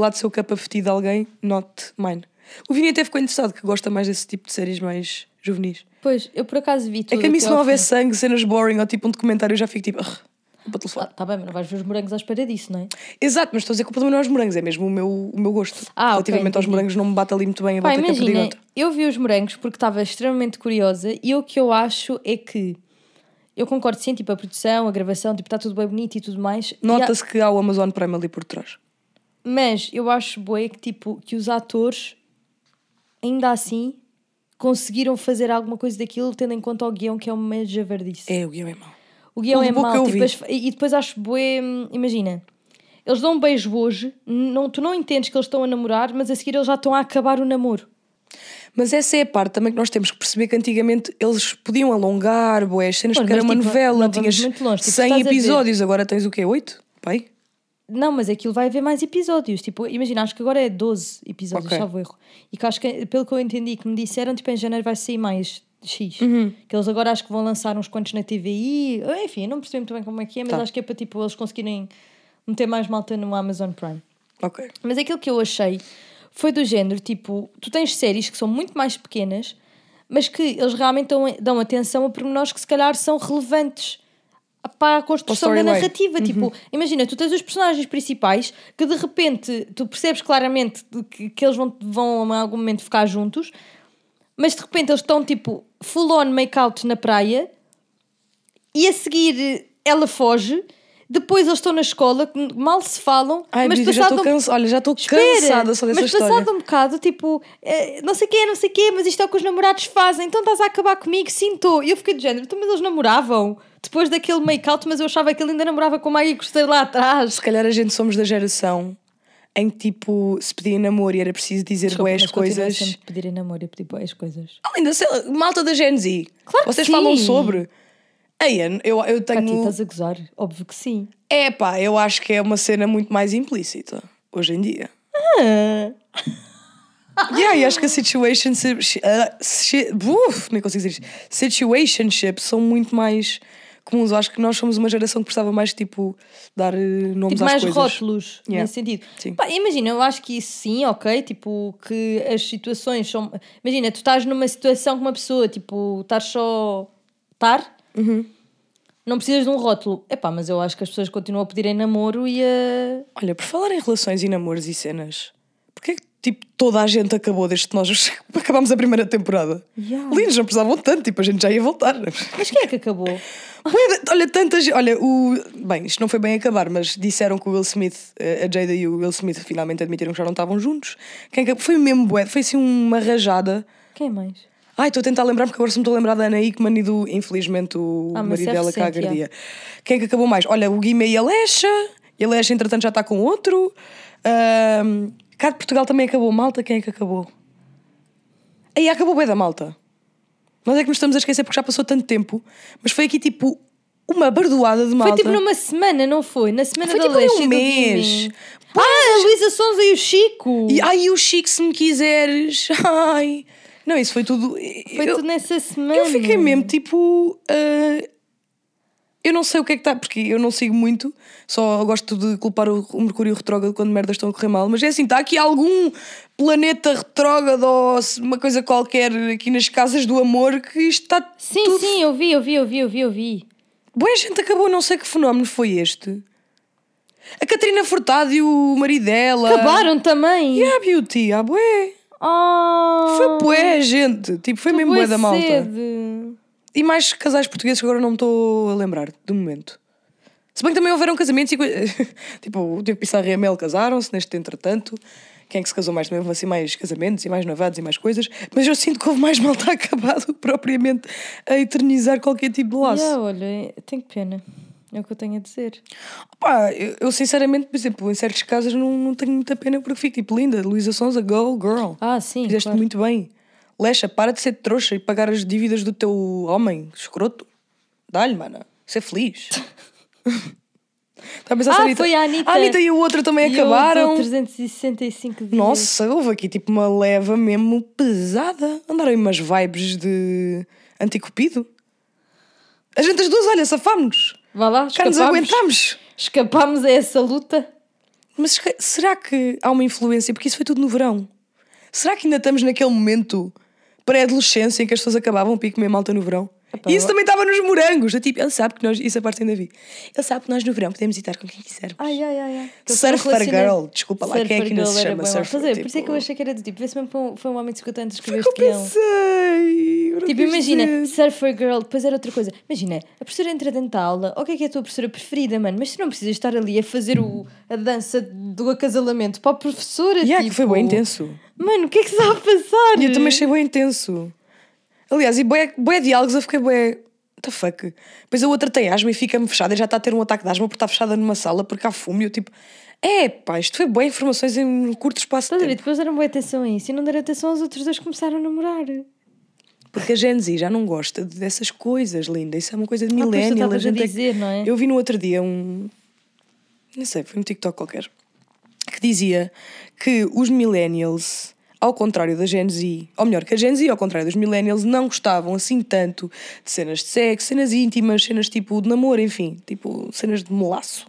lá de seu capa de alguém, not mine. O Vini até ficou interessado, que gosta mais desse tipo de séries mais juvenis. Pois, eu por acaso vi É tudo. que a mim se não houver sangue, cenas boring ou tipo um documentário, eu já fico tipo, "Ugh, vou para o Ah, telefone. tá bem, mas não vais ver os morangos à espera disso, não é? Exato, mas estou a dizer que o problema não é os morangos, é mesmo o meu, o meu gosto. Ah, Relativamente aos entendi. morangos, não me bate ali muito bem a Pá, volta que é imagina, perdigota. eu vi os morangos porque estava extremamente curiosa e o que eu acho é que eu concordo sim, tipo, a produção, a gravação, tipo, está tudo bem bonito e tudo mais. E há- Nota-se que há o Amazon Prime ali por trás. Mas eu acho bué que, tipo, que os atores, ainda assim, conseguiram fazer alguma coisa daquilo, tendo em conta o guião, que é uma javardice. É, o guião é mau. O guião Pelo é mau. tipo, as- e depois acho bué, hum, imagina, eles dão um beijo hoje, não, tu não entendes que eles estão a namorar, mas a seguir eles já estão a acabar o namoro. Mas essa é a parte também que nós temos que perceber que antigamente eles podiam alongar, boé, as cenas porque era uma tipo, novela, tinhas longe, tipo, 100 estás a ver- episódios, agora tens o quê? 8? Pai? Não, mas aquilo vai haver mais episódios. Tipo, imagina, acho que agora é 12 episódios, Ok. salvo erro. E que acho que, pelo que eu entendi, que me disseram, tipo, em janeiro vai sair mais X. Uhum. Que eles agora acho que vão lançar uns quantos na TVI. Enfim, eu não percebi muito bem como é que é, mas Tá. acho que é para, tipo, eles conseguirem meter mais malta no Amazon Prime. Ok. Mas aquilo que eu achei foi do género, tipo, tu tens séries que são muito mais pequenas, mas que eles realmente dão, dão atenção a pormenores que se calhar são relevantes para a construção da narrativa. Tipo, imagina, tu tens os personagens principais que de repente tu percebes claramente que, que eles vão, vão em algum momento ficar juntos, mas de repente eles estão tipo full on make-out na praia e a seguir ela foge. Depois eles estão na escola, mal se falam, Ai, mas já passado estou um- cansa... Olha, já estou cansada só dessa mas história. passado um bocado, tipo, eh, não sei o quê, não sei o quê, mas isto é o que os namorados fazem, então estás a acabar comigo, sim, estou. E eu fiquei de género, então, mas eles namoravam depois daquele make-out, mas eu achava que ele ainda namorava com a Maggie Costeiro lá atrás. Se calhar a gente somos da geração em que tipo se pedia namoro e era preciso dizer Desculpa, boas coisas. sempre pedir namoro e pedir boas coisas. Além da sei malta da Gen Z. Claro que Vocês sim. falam sobre. Ei, eu, eu tenho. estás a gozar? Óbvio que sim. É pá, eu acho que é uma cena muito mais implícita hoje em dia. Ah, Yeah, e acho que a situation. uf, nem consigo dizer isto. Situationships são muito mais comuns. Eu acho que nós somos uma geração que precisava mais tipo dar eh, nomes tipo, às mais coisas. rótulos, Yeah. nesse sentido. Pá, imagina, eu acho que isso sim, ok, tipo, que as situações são... Imagina, tu estás numa situação com uma pessoa, tipo, estás só... Estar? Uhum. Não precisas de um rótulo. Epá, mas eu acho que as pessoas continuam a pedirem namoro e a... Olha, por falar em relações e namoros e cenas, tipo toda a gente acabou desde que nós acabámos a primeira temporada? Yeah. Lindos, não precisavam tanto, tipo, a gente já ia voltar. Mas quem é que acabou? Olha, tanta gente. Olha, o. Bem, isto não foi bem acabar, mas disseram que o Will Smith, eh, a Jada e o Will Smith finalmente admitiram que já não estavam juntos. Quem acabou? Foi mesmo bué, foi assim uma rajada. Quem mais? Ai, estou a tentar lembrar porque agora só me estou a lembrar da Ana Hickman e do, infelizmente, o Ah, marido é dela que agredia. Quem é que acabou mais? Olha, o Guimê e a Lecha. E a Lecha, entretanto, já está com outro. Ahm, cá de Portugal também acabou. Malta, quem é que acabou? Aí acabou bem da malta. Nós é que nos estamos a esquecer porque já passou tanto tempo. Mas foi aqui tipo uma bardoada de malta. Foi tipo numa semana, não foi? Na semana Foi da tipo Leche um mês. Ah, a Luísa Sonza e o Chico! E ai, o Chico, se me quiseres. Ai. Não, isso foi tudo. Foi eu, tudo nessa semana. eu fiquei mesmo tipo. ah, eu não sei o que é que está, porque eu não sigo muito, só gosto de culpar o, o Mercúrio retrógrado quando merdas estão a correr mal, mas é assim, está aqui algum planeta retrógrado ou uma coisa qualquer aqui nas casas do amor que isto está. Sim, tudo... sim, eu vi, eu vi, eu vi, eu vi, eu vi. Boa gente acabou, não sei que fenómeno foi este. A Catarina Furtado e o marido dela. Acabaram também. E a Beauty, a bué. Oh, Foi bué, gente. Tipo, foi mesmo bué da malta. Sede. E mais casais portugueses que agora não me estou a lembrar, do momento. Se bem que também houveram casamentos e Tipo, o Tiago Pissarra e a Mel casaram-se neste entretanto. Quem é que se casou mais? Também houve assim mais casamentos e mais novados e mais coisas. Mas eu sinto que houve mais malta acabado propriamente a eternizar qualquer tipo de laço. Yeah, olha, tenho pena. É o que eu tenho a dizer. Pá, eu, eu sinceramente, por exemplo, em certos casos não, não tenho muita pena porque fico tipo linda. Luísa Sonza, go, girl. Ah, sim. Fizeste claro. muito bem. Lecha, para de ser trouxa e pagar as dívidas do teu homem, escroto. Dá-lhe, mana. Ser feliz. Está a Ah, Anitta- foi a Anitta. A Anitta e o outro também E acabaram. dou 365 dias. Nossa, houve aqui tipo uma leva mesmo pesada. Andaram aí umas vibes de anticupido. A gente as duas, olha, safámos-nos. Vá lá, Cá nos aguentámos. Escapámos a essa luta. Mas se- será que há uma influência? Porque isso foi tudo no verão. Será que ainda estamos naquele momento pré-adolescência em que as pessoas acabavam para ir comer malta no verão? Epá, e isso eu- também estava nos morangos. É tipo, ele sabe que nós, isso a parte ainda vi. Ele sabe que nós no verão podemos ir estar com quem quisermos. Ai, ai, ai. ai. Que eu Surfer Girl, desculpa lá, quem é que Surfer ainda se chama. Surfer? Fazer, Por isso é que eu Tipo- achei que era do tipo, vê-se mesmo que foi um- homem de 50 anos que escreveu Eu este guião. pensei. eu não Tipo, imagina, dizer. Surfer Girl, depois era outra coisa. Imagina, a professora entra dentro da aula, o que é que é a tua professora preferida, mano? Mas tu não precisas estar ali a fazer o, a dança do acasalamento para a professora. Yeah, tipo, que foi bem intenso. Mano, o que é que está a passar? E eu também achei bem intenso. Aliás, e bué, bué diálogos, eu fiquei bué. What the fuck? Depois a outra tem asma e fica-me fechada e já está a ter um ataque de asma porque está fechada numa sala porque há fumo. E eu tipo, é pá, isto foi boas informações em um curto espaço Estás de tempo. Depois deram boa atenção a isso e não deram atenção aos outros dois que começaram a namorar. Porque a Gen Z já não gosta dessas coisas, linda. Isso é uma coisa de Ah, millennial. estavas a gente é dizer, não é? Eu vi no outro dia um. Não sei, foi um TikTok qualquer. Que dizia que os millennials, ao contrário da Gen Z, ou melhor, que a Gen Z, ao contrário dos millennials, não gostavam assim tanto de cenas de sexo, cenas íntimas, cenas tipo de namoro, enfim, tipo cenas de melaço,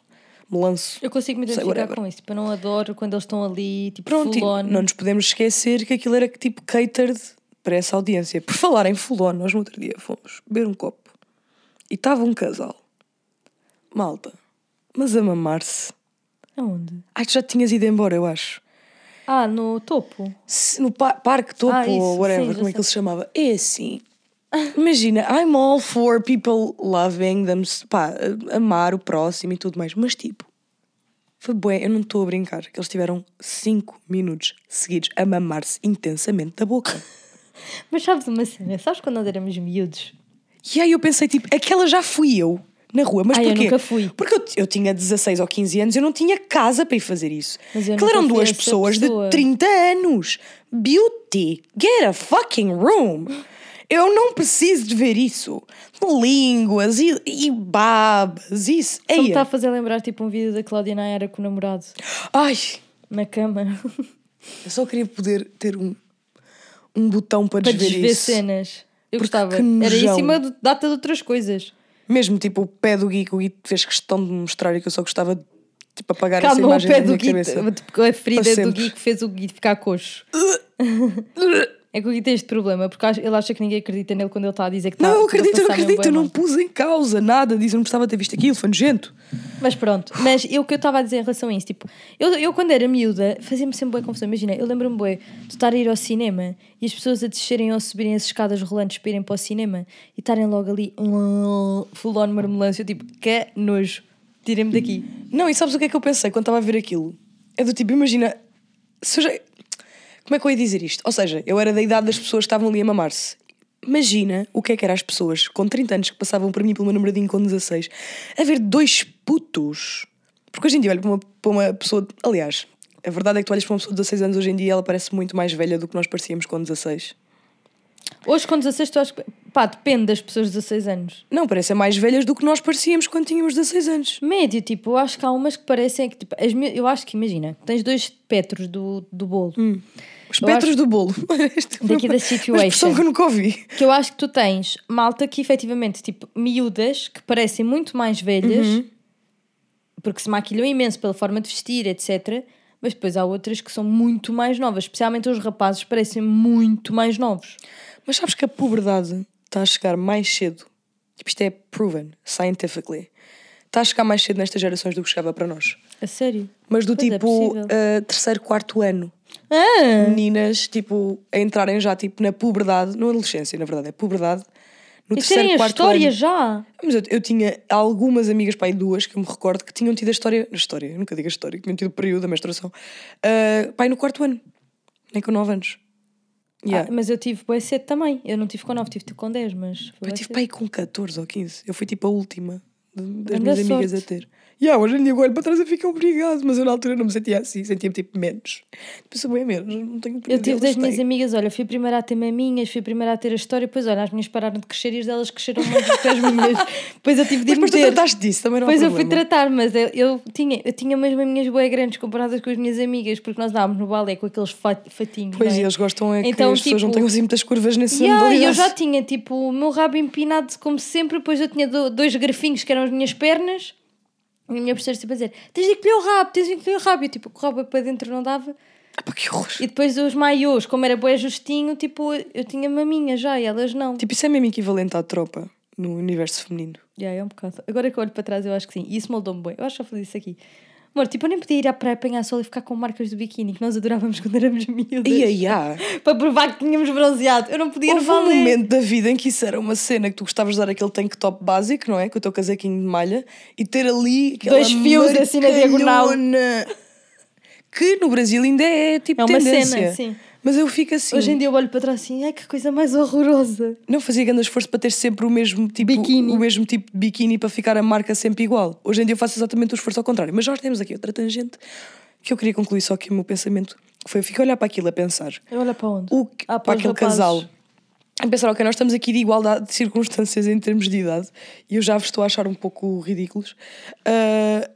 melanço. Eu consigo me identificar com isso. Tipo, eu não adoro quando eles estão ali, tipo, Pronto, não nos podemos esquecer que aquilo era tipo catered para essa audiência. Por falar em full on, nós no outro dia fomos beber um copo e estava um casal, malta, mas a mamar-se. Aonde? Ai, tu já tinhas ido embora, eu acho. Ah, no topo. Se- No pa- parque topo Ah, isso, ou whatever, sim, como é que ele se chamava? É assim. Imagina, I'm all for people loving them, pá, amar o próximo e tudo mais, mas tipo, foi bué, eu não estou a brincar, que eles tiveram 5 minutos seguidos a mamar-se intensamente da boca. Mas sabes uma cena? Sabes quando nós éramos miúdos? E aí eu pensei, tipo, aquela já fui eu na rua, mas Ai, eu porquê? nunca fui. Porque eu, eu tinha 16 ou 15 anos, eu não tinha casa para ir fazer isso. Mas eu eram duas pessoas pessoa. de 30 anos. Beauty, get a fucking room. Eu não preciso de ver isso. Línguas e, e babas, isso. Só me Eia. está a fazer lembrar tipo um vídeo da Cláudia Nayara com o namorado Ai, na cama eu só queria poder ter um, um botão para para desver desver isso. cenas. Eu Porque gostava. Era em cima de data de outras coisas. Mesmo tipo o pé do Gui, que o Gui fez questão de me mostrar e que eu só gostava de tipo, apagar essa Calma o imagem pé da do minha Gui, cabeça. tipo, a ferida do. Gui que fez o Gui ficar coxo. É que o Gui tem este problema, porque ele acha que ninguém acredita nele quando ele está a dizer que está Não, eu tudo a acredito, eu não acredito, eu não pus em causa nada disso, eu não precisava ter visto aquilo, foi nojento. Mas pronto, mas eu o que eu estava a dizer em relação a isso, tipo, eu, eu quando era miúda fazia-me sempre boa confusão. Imagina, eu lembro-me bué de estar a ir ao cinema e as pessoas a descerem ou a subirem as escadas rolantes para irem para o cinema e estarem logo ali, um, full on marmelância, eu tipo, que nojo, tirem-me daqui. Não, e sabes o que é que eu pensei quando estava a ver aquilo? É do tipo, imagina, se eu já... Como é que eu ia dizer isto? Ou seja, eu era da idade das pessoas que estavam ali a mamar-se. Imagina o que é que eram as pessoas com 30 anos que passavam por mim pelo meu namoradinho com 16 a ver dois putos. Porque hoje em dia olho para uma, para uma pessoa. Aliás, a verdade é que tu olhas para uma pessoa de 16 anos hoje em dia ela parece muito mais velha do que nós parecíamos com 16. Hoje com 16 tu acho que, pá, depende das pessoas de 16 anos. Não, parecem mais velhas do que nós parecíamos quando tínhamos 16 anos. Médio, tipo, eu acho que há umas que parecem que, tipo, as mi- eu acho que, imagina, tens dois petros do, do bolo. Os Eu petros acho- do bolo. Daqui da situation. que eu nunca ouvi. Que eu acho que tu tens malta que efetivamente, tipo, miúdas que parecem muito mais velhas Uhum. porque se maquilham imenso pela forma de vestir, etc. Mas depois há outras que são muito mais novas, especialmente os rapazes parecem muito mais novos. Mas sabes que a puberdade está a chegar mais cedo. Tipo, isto é proven, scientifically. Está a chegar mais cedo nestas gerações do que chegava para nós. A sério? Mas do Pois é tipo possível. uh, terceiro, quarto ano. Ah! Meninas, tipo, a entrarem já tipo na puberdade, não adolescência, na verdade, é puberdade. No E terceiro, terem a quarto história ano. já. Mas eu, eu tinha algumas amigas, pai, duas, que eu me recordo que tinham tido a história. História, nunca digo a história, que tinham tido o período da menstruação. Uh, pai, no quarto ano. Nem com 9 anos. Yeah. Ah, mas eu tive bem cedo também. Eu não tive com 9, tive com 10, mas foi eu tive cedo. pai com 14 ou 15. Eu fui tipo a última das minhas amigas a sorte. ter. Yeah, hoje em dia eu olho para trás e fico obrigado, mas eu na altura não me sentia assim, sentia-me tipo menos. Pensei, bem menos, não tenho Eu tive das minhas amigas, olha, fui a primeira a ter maminhas, fui a primeira a ter a história, depois olha, as minhas pararam de crescer e as delas cresceram mais do que as minhas. Depois eu tive de Mas depois tu trataste disso, também não Depois eu fui tratar, mas eu, eu tinha, eu tinha umas maminhas boas grandes comparadas com as minhas amigas, porque nós dávamos no balé com aqueles fa- fatinhos. Pois, e é? eles gostam é que Então, as pessoas não tipo, tenham assim muitas curvas nesse Yeah, e eu já tinha tipo o meu rabo empinado como sempre, depois eu tinha do- dois grafinhos que eram as minhas pernas, e a minha professora sempre a dizer: tens de encolher o rabo, tens de encolher o rabo, e tipo, o rabo para dentro não dava. Ah, pá, que horror. E depois os maiôs, como era bué justinho, tipo, eu tinha maminha já e elas não. Tipo, isso é mesmo equivalente à tropa no universo feminino. Já, é um bocado. Agora que eu olho para trás, eu acho que sim. E isso moldou-me bem. Eu acho que já falei isso aqui. Amor, tipo, eu nem podia ir à praia apanhar sol e ficar com marcas do biquíni que nós adorávamos quando éramos miúdas. Aí, há. Para provar que tínhamos bronzeado. Eu não podia Houve levar um momento da vida em que isso era uma cena que tu gostavas de usar aquele tank top básico, não é? Com o teu casaquinho de malha e ter ali aquela Dois fios assim na diagonal. Que no Brasil ainda é tipo É uma tendência. cena, sim. Mas eu fico assim. Hoje em dia eu olho para trás assim, ai que coisa mais horrorosa. Não fazia grande esforço para ter sempre o mesmo tipo Biquíni. o mesmo tipo de biquíni para ficar a marca sempre igual. Hoje em dia eu faço exatamente o esforço ao contrário. Mas nós temos aqui outra tangente que eu queria concluir só aqui o meu pensamento. Que foi, eu fico a olhar para aquilo a pensar. Eu olho para onde? o, Ah, para os aquele rapazes. casal. A pensar, ok, nós estamos aqui de igualdade de circunstâncias em termos de idade e eu já vos estou a achar um pouco ridículos. Ah,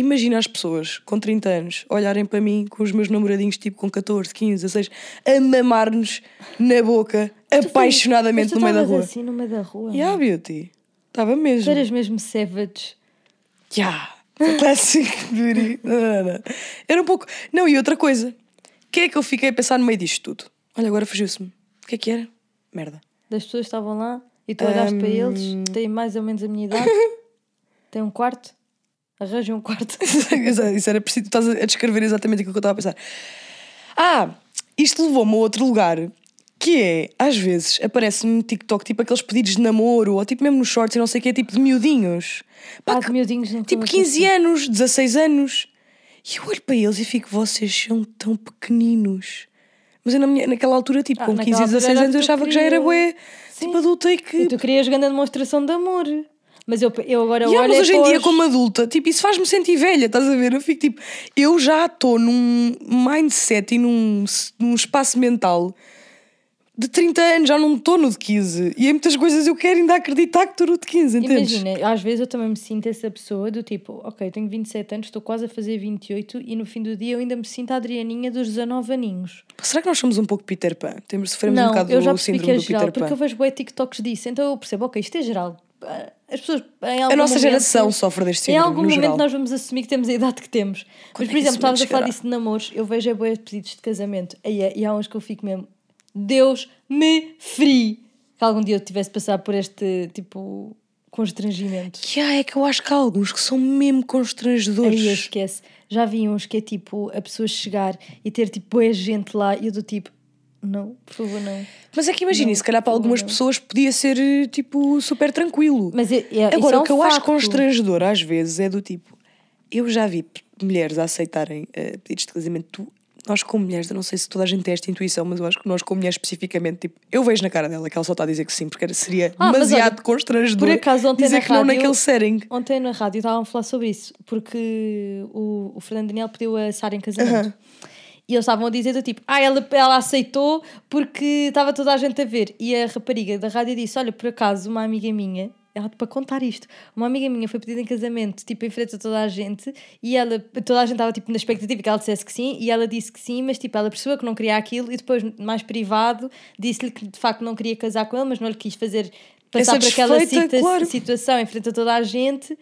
imagina as pessoas com 30 anos olharem para mim com os meus namoradinhos, tipo com 14, 15, 16, a mamar-nos na boca apaixonadamente Mas tu no meio da rua. assim no meio da rua. Yeah, Beauty. Estava Tu mesmo. eras mesmo savage. Yeah. Classic beauty. Não, não, não. Era um pouco. Não, e outra coisa. O que é que eu fiquei a pensar no meio disto tudo? Olha, agora fugiu-se-me. O que é que era? Merda. Das pessoas que estavam lá e tu olhaste para eles, têm mais ou menos a minha idade, têm um quarto, arranjam um quarto. Exato, Isso era preciso. Tu estás a descrever exatamente aquilo que eu estava a pensar. Ah, isto levou-me a outro lugar. Que é, às vezes, aparece-me no TikTok tipo aqueles pedidos de namoro, ou tipo mesmo nos shorts e não sei o que, tipo de miudinhos. Pá, Ah, de miudinhos tipo estão a 15 anos, 16 anos. E eu olho para eles e fico, vocês são tão pequeninos. Mas eu na minha- naquela altura, tipo, Ah, com naquela 15 e altura 16 era anos, eu achava que já era bué, Sim. tipo adulta e que. E tu querias grande demonstração de amor. Mas eu, eu agora Yeah, olho mas é hoje em dia, os- como adulta, tipo, isso faz-me sentir velha, estás a ver? Eu fico tipo, eu já estou num mindset e num, num espaço mental de 30 anos, já não estou no de 15. E em muitas coisas eu quero ainda acreditar que estou no de 15, entendes? Imagina, às vezes eu também me sinto essa pessoa do tipo, ok, tenho 27 anos, estou quase a fazer 28 e no fim do dia eu ainda me sinto a Adrianinha dos 19 aninhos. Será que nós somos um pouco Peter Pan? Temos, sofremos um não, bocado eu já do síndrome que é do geral, Peter porque Pan. eu vejo bué TikToks disso, então eu percebo, ok, isto é geral. As pessoas em algum A nossa momento- geração sofre deste Em síndrome, algum no momento geral. nós vamos assumir que temos a idade que temos. Quando Mas, é por que exemplo, estavas a falar disso de namoros, eu vejo é bué pedidos de casamento. Aí é- E há uns que eu fico mesmo, Deus me free. Que algum dia eu tivesse de passar por este, tipo, constrangimento. Que há, é que eu acho que há alguns que são mesmo constrangedores. Aí eu esquece. Já vi uns que é tipo, a pessoa chegar e ter tipo, boa gente lá e eu do tipo, não, por favor, não. Mas é que imagina, Não, se calhar para algumas não. pessoas podia ser eh, tipo super tranquilo. Mas é, é, Agora, é o um que eu acho facto. constrangedor às vezes é do tipo: eu já vi mulheres a aceitarem eh, pedidos de casamento. Tu- nós, como mulheres, eu não sei se toda a gente tem esta intuição, mas eu acho que nós, como mulheres especificamente, tipo, eu vejo na cara dela que ela só está a dizer que sim, porque seria Ah, mas demasiado olha, constrangedor por acaso ontem dizer na que não rádio- naquele setting. Ontem na rádio estavam a falar sobre isso, porque o, o Fernando Daniel pediu a Sara em casamento. E eles estavam a dizer do tipo, ah, ela, ela aceitou porque estava toda a gente a ver. E a rapariga da rádio disse: Olha, por acaso, uma amiga minha, ela para contar isto, uma amiga minha foi pedida em casamento, tipo, em frente a toda a gente, e ela, toda a gente estava tipo na expectativa que ela dissesse que sim, e ela disse que sim, mas tipo, ela percebeu que não queria aquilo, e depois, mais privado, disse-lhe que de facto não queria casar com ele, mas não lhe quis fazer passar por aquela situa- claro. situação em frente a toda a gente.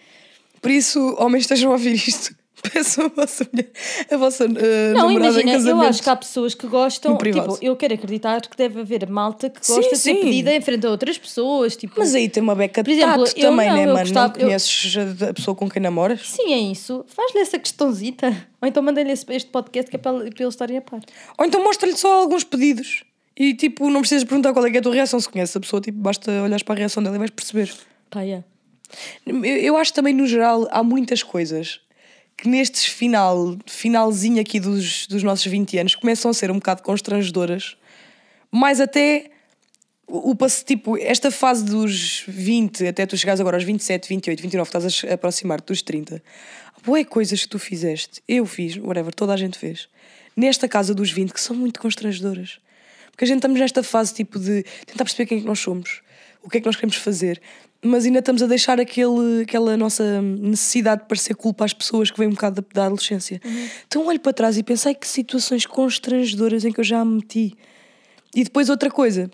Por isso, homens estejam a ouvir isto. Peçam a vossa, mulher, a vossa eh, Não, imagina, eu acho que há pessoas que gostam, tipo, eu quero acreditar que deve haver malta que Sim, gosta de ser sim. pedida em frente a outras pessoas, tipo... Mas aí tem uma beca de exemplo, eu também, não, né, eu mano? gostava- não eu- conheces a a pessoa com quem namoras? Sim, é isso. Faz-lhe essa questãozita. Ou então mandem-lhe esse- este podcast que é para, para eles estarem a par. Ou então mostra-lhe só alguns pedidos. E tipo, não precisas perguntar qual é é a tua reação. Se conheces a pessoa, tipo, basta olhares para a reação dela e vais perceber. Pá, yeah. Eu, eu acho também, no geral, há muitas coisas que nestes final, finalzinho aqui dos, dos nossos 20 anos começam a ser um bocado constrangedoras, mas até o, o tipo, esta fase dos 20 até tu chegares agora aos 27, 28, 29, estás a aproximar-te dos 30. Boé coisas que tu fizeste, eu fiz, whatever, toda a gente fez. Nesta casa dos 20 que são muito constrangedoras. Porque a gente estamos nesta fase tipo de tentar perceber quem é que nós somos, o que é que nós queremos fazer, mas ainda estamos a deixar aquele, aquela nossa necessidade de parecer culpa às pessoas que vem um bocado da, da adolescência. Então olho para trás e pensei que situações constrangedoras em que eu já me meti. E depois outra coisa,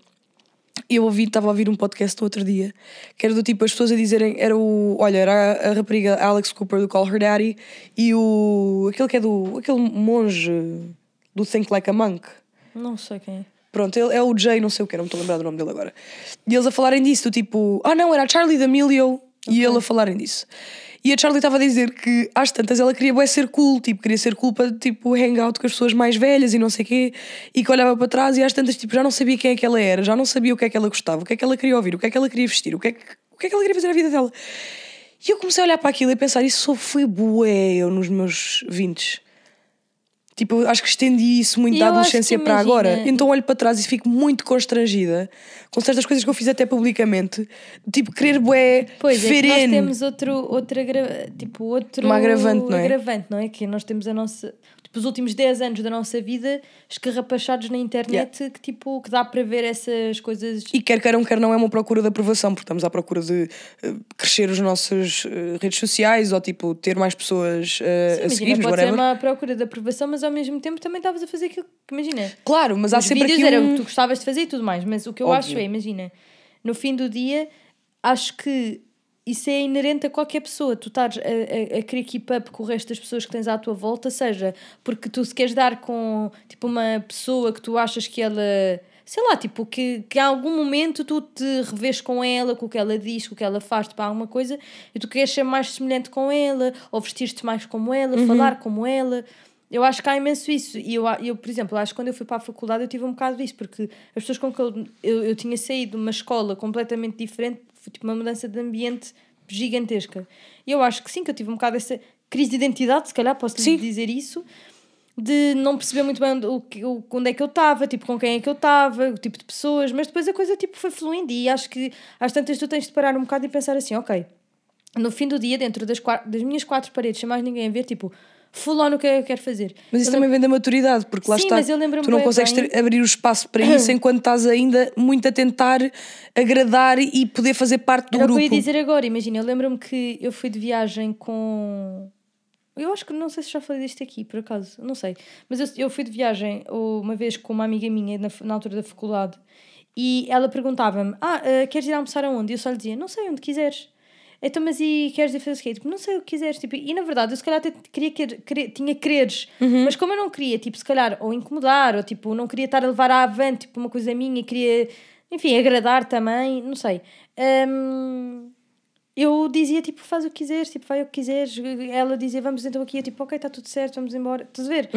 eu ouvi, estava a ouvir um podcast no outro dia, que era do tipo as pessoas a dizerem, era o, olha, era a, a rapariga Alex Cooper do Call Her Daddy e o, aquele que é do, aquele monge do Think Like a Monk. Não sei quem é. Pronto, ele é o Jay, não sei o que, não me estou a lembrar do nome dele agora. E eles a falarem disso, do tipo, ah não, era a Charlie D'Amelio e ele a falarem disso. E a Charlie estava a dizer que às tantas ela queria bué ser cool, tipo, queria ser cool para tipo hangout com as pessoas mais velhas e não sei o quê, e que olhava para trás e às tantas tipo, já não sabia quem é que ela era, já não sabia o que é que ela gostava, o que é que ela queria ouvir, o que é que ela queria vestir, o que é que, o que, é que ela queria fazer na vida dela. E eu comecei a olhar para aquilo e a pensar, isso só foi bué eu nos meus 20 Tipo, acho que estendi isso muito E da adolescência para agora. Então olho para trás e fico muito constrangida com certas coisas que eu fiz até publicamente. Tipo, querer bué, Pois é, que nós ferene. temos outro, outro, agra- tipo, outro Uma agravante, não é? agravante, não é? Que nós temos a nossa, tipo, os últimos 10 anos da nossa vida escarrapachados na internet, que tipo, que dá para ver essas coisas. E quer queiram, quer não é uma procura de aprovação, porque estamos à procura de eh, crescer as nossas eh, redes sociais ou tipo ter mais pessoas eh, Sim, a imagina, seguir-nos, pode ser uma procura de aprovação, mas ao mesmo tempo também estavas a fazer aquilo que, imagina, Claro, mas há os sempre vídeos aqui era um... o que tu gostavas de fazer e tudo mais, mas o que eu Óbvio. acho é, imagina, no fim do dia, acho que isso é inerente a qualquer pessoa. Tu estás a, a, a querer keep up com o resto das pessoas que tens à tua volta, seja porque tu se queres dar com tipo uma pessoa que tu achas que ela. Sei lá, tipo, que, que em algum momento tu te revês com ela, com o que ela diz, com o que ela faz, tipo, alguma coisa, e tu queres ser mais semelhante com ela, ou vestir-te mais como ela, falar como ela. Eu acho que há imenso isso. E eu, eu, por exemplo, acho que quando eu fui para a faculdade eu tive um bocado disso, porque as pessoas com que eu, eu, eu tinha saído de uma escola completamente diferente, foi tipo uma mudança de ambiente gigantesca. E eu acho que sim, que eu tive um bocado essa crise de identidade, se calhar posso lhe dizer isso, de não perceber muito bem onde, o, que- o- onde é que eu estava, tipo, com quem é que eu estava, o tipo de pessoas, mas depois a coisa tipo foi fluindo e acho que às tantas tu tens de parar um bocado e pensar assim, ok, no fim do dia, dentro das, quatro, das minhas quatro paredes, sem mais ninguém a ver, tipo, full on o que é que eu quero fazer. Mas isso Eu também vem da maturidade, porque lá Sim, está. mas eu tu não consegues bem- ter- abrir o espaço para isso enquanto estás ainda muito a tentar agradar e poder fazer parte do Era o que grupo. eu ia dizer agora, imagina, eu lembro-me que eu fui de viagem com. Eu acho que não sei se já falei disto aqui, por acaso, não sei. Mas eu, eu fui de viagem uma vez com uma amiga minha na, na altura da faculdade e ela perguntava-me: Ah, eh, queres ir almoçar aonde? E eu só lhe dizia: Não sei, onde quiseres. Então, mas e queres ir fazer o quê? Tipo, não sei o que quiseres. Tipo, e na verdade, eu se calhar até queria quer, querer- tinha quereres, mas como eu não queria, tipo, se calhar, ou incomodar, ou tipo, não queria estar a levar à avante, tipo, uma coisa minha, queria, enfim, agradar também, não sei. Hum, eu dizia tipo, faz o que quiseres, tipo, vai o que quiseres. Ela dizia, vamos então aqui, eu tipo, ok, está tudo certo, vamos embora. Estás a ver?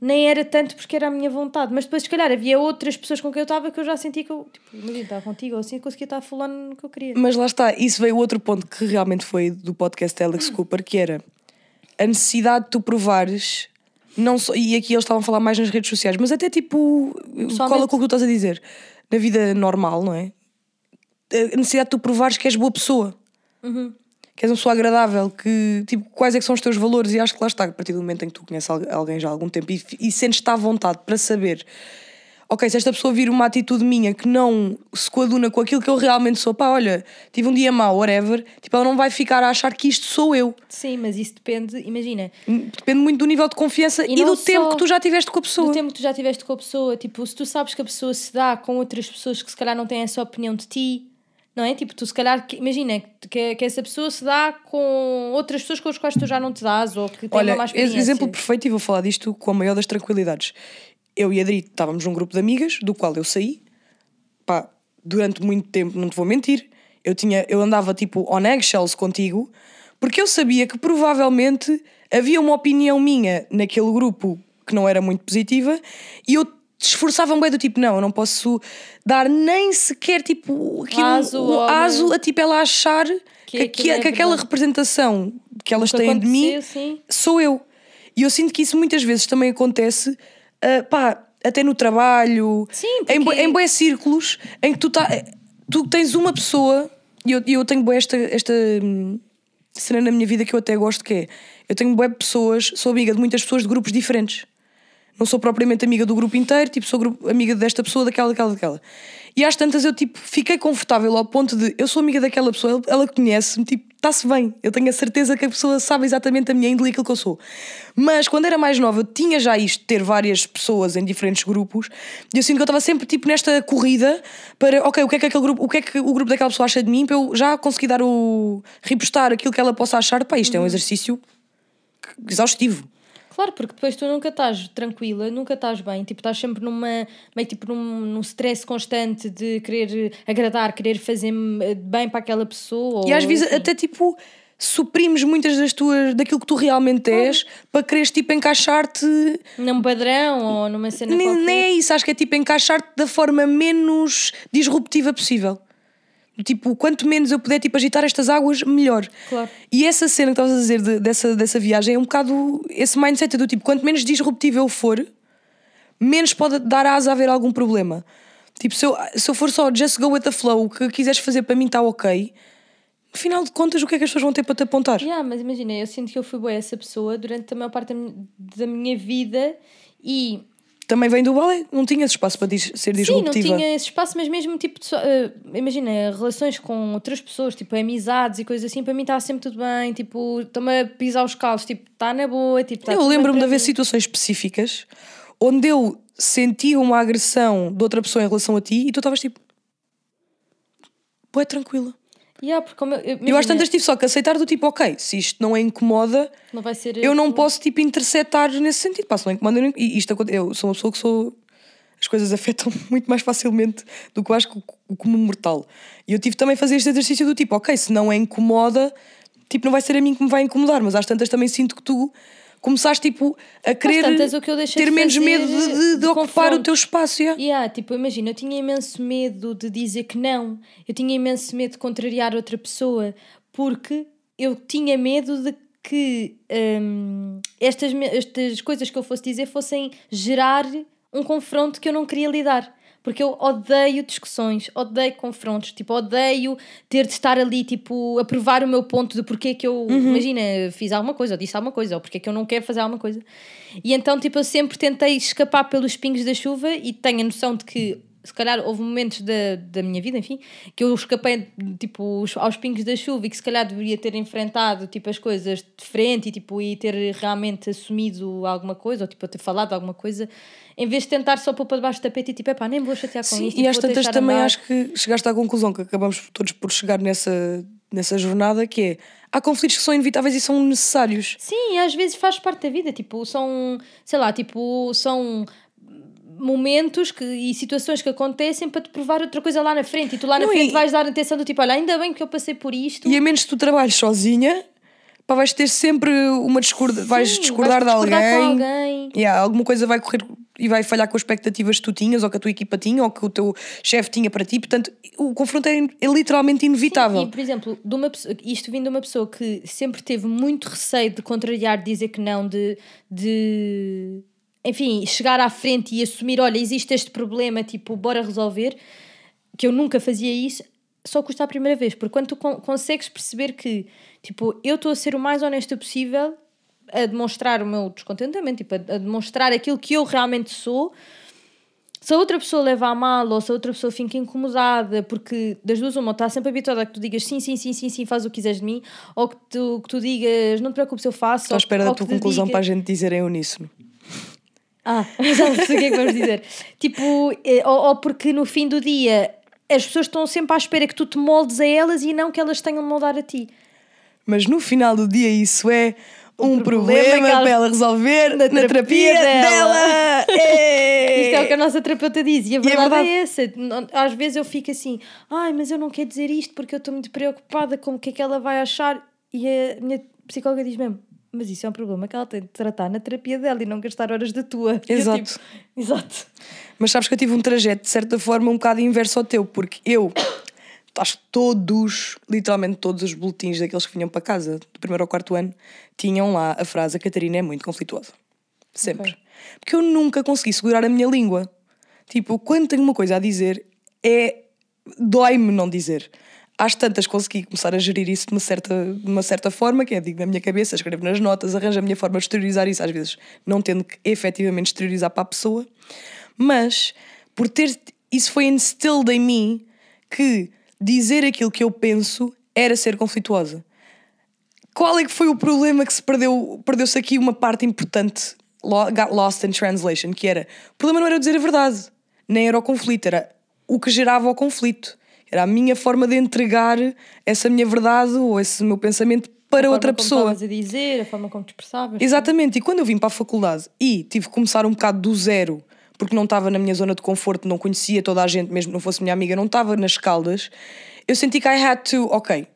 Nem era tanto porque era a minha vontade, mas depois, se calhar, havia outras pessoas com quem eu estava que eu já sentia que eu, tipo, imagina, estava contigo ou assim, conseguia estar fulano no que eu queria. Mas lá está, isso veio outro ponto que realmente foi do podcast Alex Cooper, que era a necessidade de tu provares, não só, e aqui eles estavam a falar mais nas redes sociais, mas até tipo, cola com o que tu estás a dizer, na vida normal, não é? A necessidade de tu provares que és boa pessoa. Que és uma pessoa agradável, que tipo, quais é que são os teus valores, e acho que lá está, a partir do momento em que tu conheces al- alguém já há algum tempo e, e sentes-te à vontade para saber ok, se esta pessoa vir uma atitude minha que não se coaduna com aquilo que eu realmente sou, pá, olha, tive um dia mau, whatever, tipo, ela não vai ficar a achar que isto sou eu. Sim, mas isso depende, imagina, Depende muito do nível de confiança e, não do tempo que tu já tiveste com a pessoa. do tempo que tu já tiveste com a pessoa, tipo, se tu sabes que a pessoa se dá com outras pessoas que se calhar não têm essa opinião de ti, não é? Tipo, tu se calhar, que- imagina que, que essa pessoa se dá com outras pessoas com as quais tu já não te dás ou que têm Olha, uma má ex- experiência. exemplo perfeito, e vou falar disto com a maior das tranquilidades. Eu e a Adri estávamos num grupo de amigas, do qual eu saí, pá, durante muito tempo, não te vou mentir, eu, tinha, eu andava tipo on eggshells contigo, porque eu sabia que provavelmente havia uma opinião minha naquele grupo que não era muito positiva e eu esforçava-me bem do tipo, não, eu não posso dar nem sequer tipo aqui um, Aso um aso a tipo ela achar que, Que aquilo é que aquela representação que elas que têm de mim sim. sou eu. E eu sinto que isso muitas vezes também acontece, ah, pá, até no trabalho, Sim, em, porque- bué- em bué círculos em que tu, tá, tu tens uma pessoa, e eu, eu tenho bué esta, esta hum, cena na minha vida que eu até gosto, que é, eu tenho bué pessoas, sou amiga de muitas pessoas de grupos diferentes. Não sou propriamente amiga do grupo inteiro, tipo, sou grupo- amiga desta pessoa, daquela, daquela, daquela. E às tantas eu, tipo, fiquei confortável ao ponto de eu sou amiga daquela pessoa, ela- conhece-me, tipo, está-se bem. Eu tenho a certeza que a pessoa sabe exatamente a minha índole e aquilo que eu sou. Mas quando era mais nova, eu tinha já isto, de ter várias pessoas em diferentes grupos, e eu sinto que eu estava sempre, tipo, nesta corrida para, ok, o que é que aquele grupo, o que é que o grupo daquela pessoa acha de mim, para eu já conseguir dar o. repostar aquilo que ela possa achar. Pá, isto é um exercício exaustivo. Claro, porque depois tu nunca estás tranquila, nunca estás bem, tipo, estás sempre numa, meio tipo num, num stress constante de querer agradar, querer fazer eh, bem para aquela pessoa. E às vezes assim. até tipo suprimes muitas das tuas daquilo que tu realmente és para quereres tipo encaixar-te. num padrão ou numa cena Nem, qualquer. nem é isso, acho que é tipo encaixar-te da forma menos disruptiva possível. Tipo, quanto menos eu puder tipo, agitar estas águas, melhor. Claro. E essa cena que estavas a dizer de- dessa, dessa viagem é um bocado esse mindset do tipo, quanto menos disruptivo eu for, menos pode dar asa a haver algum problema. Tipo, se eu, se eu for só just go with the flow, o que quiseres fazer para mim está ok, no final de contas, o que é que as pessoas vão ter para te apontar? Yeah, mas imagina, eu sinto que eu fui boa essa pessoa durante a maior parte da minha vida e Também vem do balé, não tinhas espaço para dis- ser sim, não disruptiva. tinha esse espaço, mas mesmo tipo, de eh, imagina, relações com outras pessoas, tipo amizades e coisas assim, para mim está sempre tudo bem, tipo, estou-me a pisar os calos, tipo, está na boa, tipo, tá eu lembro-me de haver situações específicas onde eu sentia uma agressão de outra pessoa em relação a ti e tu estavas tipo. Boé, tranquila. Yeah, porque como eu, eu, Eu às imagina, tantas tive só que aceitar do tipo, ok, se isto não é incomoda, não vai ser eu não posso tipo interceptar nesse sentido. Pá, se não incomoda, eu e isto eu sou uma pessoa que sou. As coisas afetam muito mais facilmente do que eu acho que o- comum mortal. E eu tive também a fazer este exercício do tipo, ok, se não é incomoda, tipo, não vai ser a mim que me vai incomodar, mas às tantas também sinto que tu começaste tipo a querer tantas, ter menos medo de, de- de ocupar o teu espaço. yeah. Yeah, tipo, imagina, eu tinha imenso medo de dizer que não. Eu tinha imenso medo de contrariar outra pessoa, porque eu tinha medo de que hum, estas, estas coisas que eu fosse dizer fossem gerar um confronto que eu não queria lidar. Porque eu odeio discussões, odeio confrontos, tipo, odeio ter de estar ali, tipo, a provar o meu ponto de porque é que eu, imagina, fiz alguma coisa, ou disse alguma coisa, ou porque é que eu não quero fazer alguma coisa. E então, tipo, eu sempre tentei escapar pelos pingos da chuva e tenho a noção de que, se calhar, houve momentos da, da minha vida, enfim, que eu escapei, tipo, os- aos pingos da chuva e que se calhar deveria ter enfrentado, tipo, as coisas de frente e, tipo, e ter realmente assumido alguma coisa, ou, tipo, ter falado alguma coisa, em vez de tentar só pôr para debaixo do tapete e, tipo, epá, nem vou chatear com Sim, isto. e às tantas também andar. acho que chegaste à conclusão que acabamos todos por chegar nessa, nessa jornada que é há conflitos que são inevitáveis e são necessários. Sim, às vezes faz parte da vida, tipo, são, sei lá, tipo, são momentos que, e situações que acontecem para te provar outra coisa lá na frente e tu lá na Não, frente e- vais dar atenção do tipo, olha, ainda bem que eu passei por isto. E a menos que tu trabalhes sozinha, pá, vais ter sempre uma discorda, vais discordar vais de discordar alguém. com alguém. Yeah, alguma coisa vai correr e vai falhar com as expectativas que tu tinhas, ou que a tua equipa tinha, ou que o teu chefe tinha para ti. Portanto, o confronto é, é literalmente inevitável. E, por exemplo, de uma isto vindo de uma pessoa que sempre teve muito receio de contrariar, de dizer que não, de, de enfim, chegar à frente e assumir: olha, existe este problema, tipo, bora resolver, que eu nunca fazia isso, só custa a primeira vez, porque quando tu con- consegues perceber que, tipo, eu estou a ser o mais honesta possível, a demonstrar o meu descontentamento, tipo, a, a demonstrar aquilo que eu realmente sou se a outra pessoa leva a mal ou se a outra pessoa fica incomodada, porque das duas uma, está sempre habituada a que tu digas sim, sim, sim, sim, sim, faz o que quiseres de mim, ou que tu, que tu digas não te preocupes, eu faço. Estou à espera ou da tua conclusão diga- para a gente dizer em uníssono. Ah, já não sei o que é que vamos dizer. tipo, eh, ou, ou porque no fim do dia as pessoas estão sempre à espera que tu te moldes a elas e não que elas tenham de moldar a ti. Mas no final do dia isso é um problema problema, ela- para ela resolver na, terapia terapia, dela. Ei! Isto é o que a nossa terapeuta diz e a é verdade é, verdade. essa. Não- Às vezes eu fico assim, ai, mas eu não quero dizer isto porque eu estou muito preocupada com o que é que ela vai achar. E a minha psicóloga diz mesmo, mas isso é um problema que ela tem de tratar na terapia dela e não gastar horas da tua. E eu Exato. tipo, exato. Mas sabes que eu tive um trajeto, de certa forma, um bocado inverso ao teu, porque eu, acho que todos, literalmente todos os boletins daqueles que vinham para casa, do primeiro ao quarto ano, tinham lá a frase: a Catarina é muito conflituosa. Sempre. Ok. Porque eu nunca consegui segurar a minha língua. Tipo, quando tenho uma coisa a dizer, é. dói-me não dizer. Às tantas consegui começar a gerir isso de uma certa, de uma certa forma, que é digo na minha cabeça, escrevo nas notas, arranjo a minha forma de exteriorizar isso, às vezes não tendo que efetivamente exteriorizar para a pessoa. Mas, por ter. Isso foi instilled em mim que dizer aquilo que eu penso era ser conflituosa. Qual é que foi o problema que se perdeu? Perdeu-se aqui uma parte importante, got lost in translation, que era o problema não era dizer a verdade, nem era o conflito, era o que gerava o conflito. Era a minha forma de entregar essa minha verdade ou esse meu pensamento para A outra forma como pessoa. estavas a dizer, a forma como te expressavas. Exatamente, e quando eu vim para a faculdade e tive que começar um bocado do zero, porque não estava na minha zona de conforto, não conhecia toda a gente, mesmo que não fosse minha amiga, não estava nas caldas, eu senti que I had to, ok,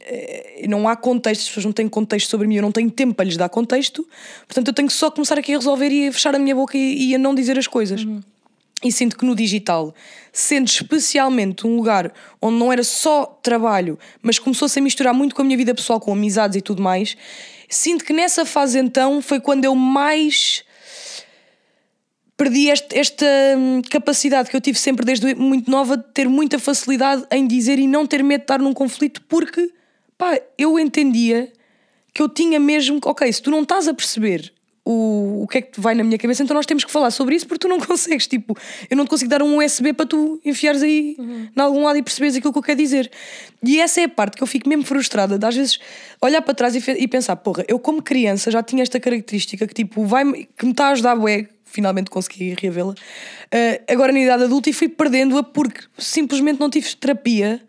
eh, não há contexto, as pessoas não têm contexto sobre mim, eu não tenho tempo para lhes dar contexto, portanto eu tenho que só começar aqui a resolver e a fechar a minha boca e, e a não dizer as coisas. E sinto que no digital, sendo especialmente um lugar onde não era só trabalho, mas começou-se a misturar muito com a minha vida pessoal, com amizades e tudo mais, sinto que nessa fase então foi quando eu mais perdi este- esta hum, capacidade que eu tive sempre desde muito nova de ter muita facilidade em dizer e não ter medo de estar num conflito, porque pá, eu entendia que eu tinha mesmo, ok, se tu não estás a perceber o, o que é que vai na minha cabeça, então nós temos que falar sobre isso porque tu não consegues. Tipo, eu não te consigo dar um USB para tu enfiares aí em algum lado e perceberes aquilo que eu quero dizer. E essa é a parte que eu fico mesmo frustrada, de às vezes olhar para trás e, e pensar, porra, eu como criança já tinha esta característica que tipo, vai que me está a ajudar, bué, finalmente consegui reavê-la. eh, agora na idade adulta e fui perdendo-a porque simplesmente não tive terapia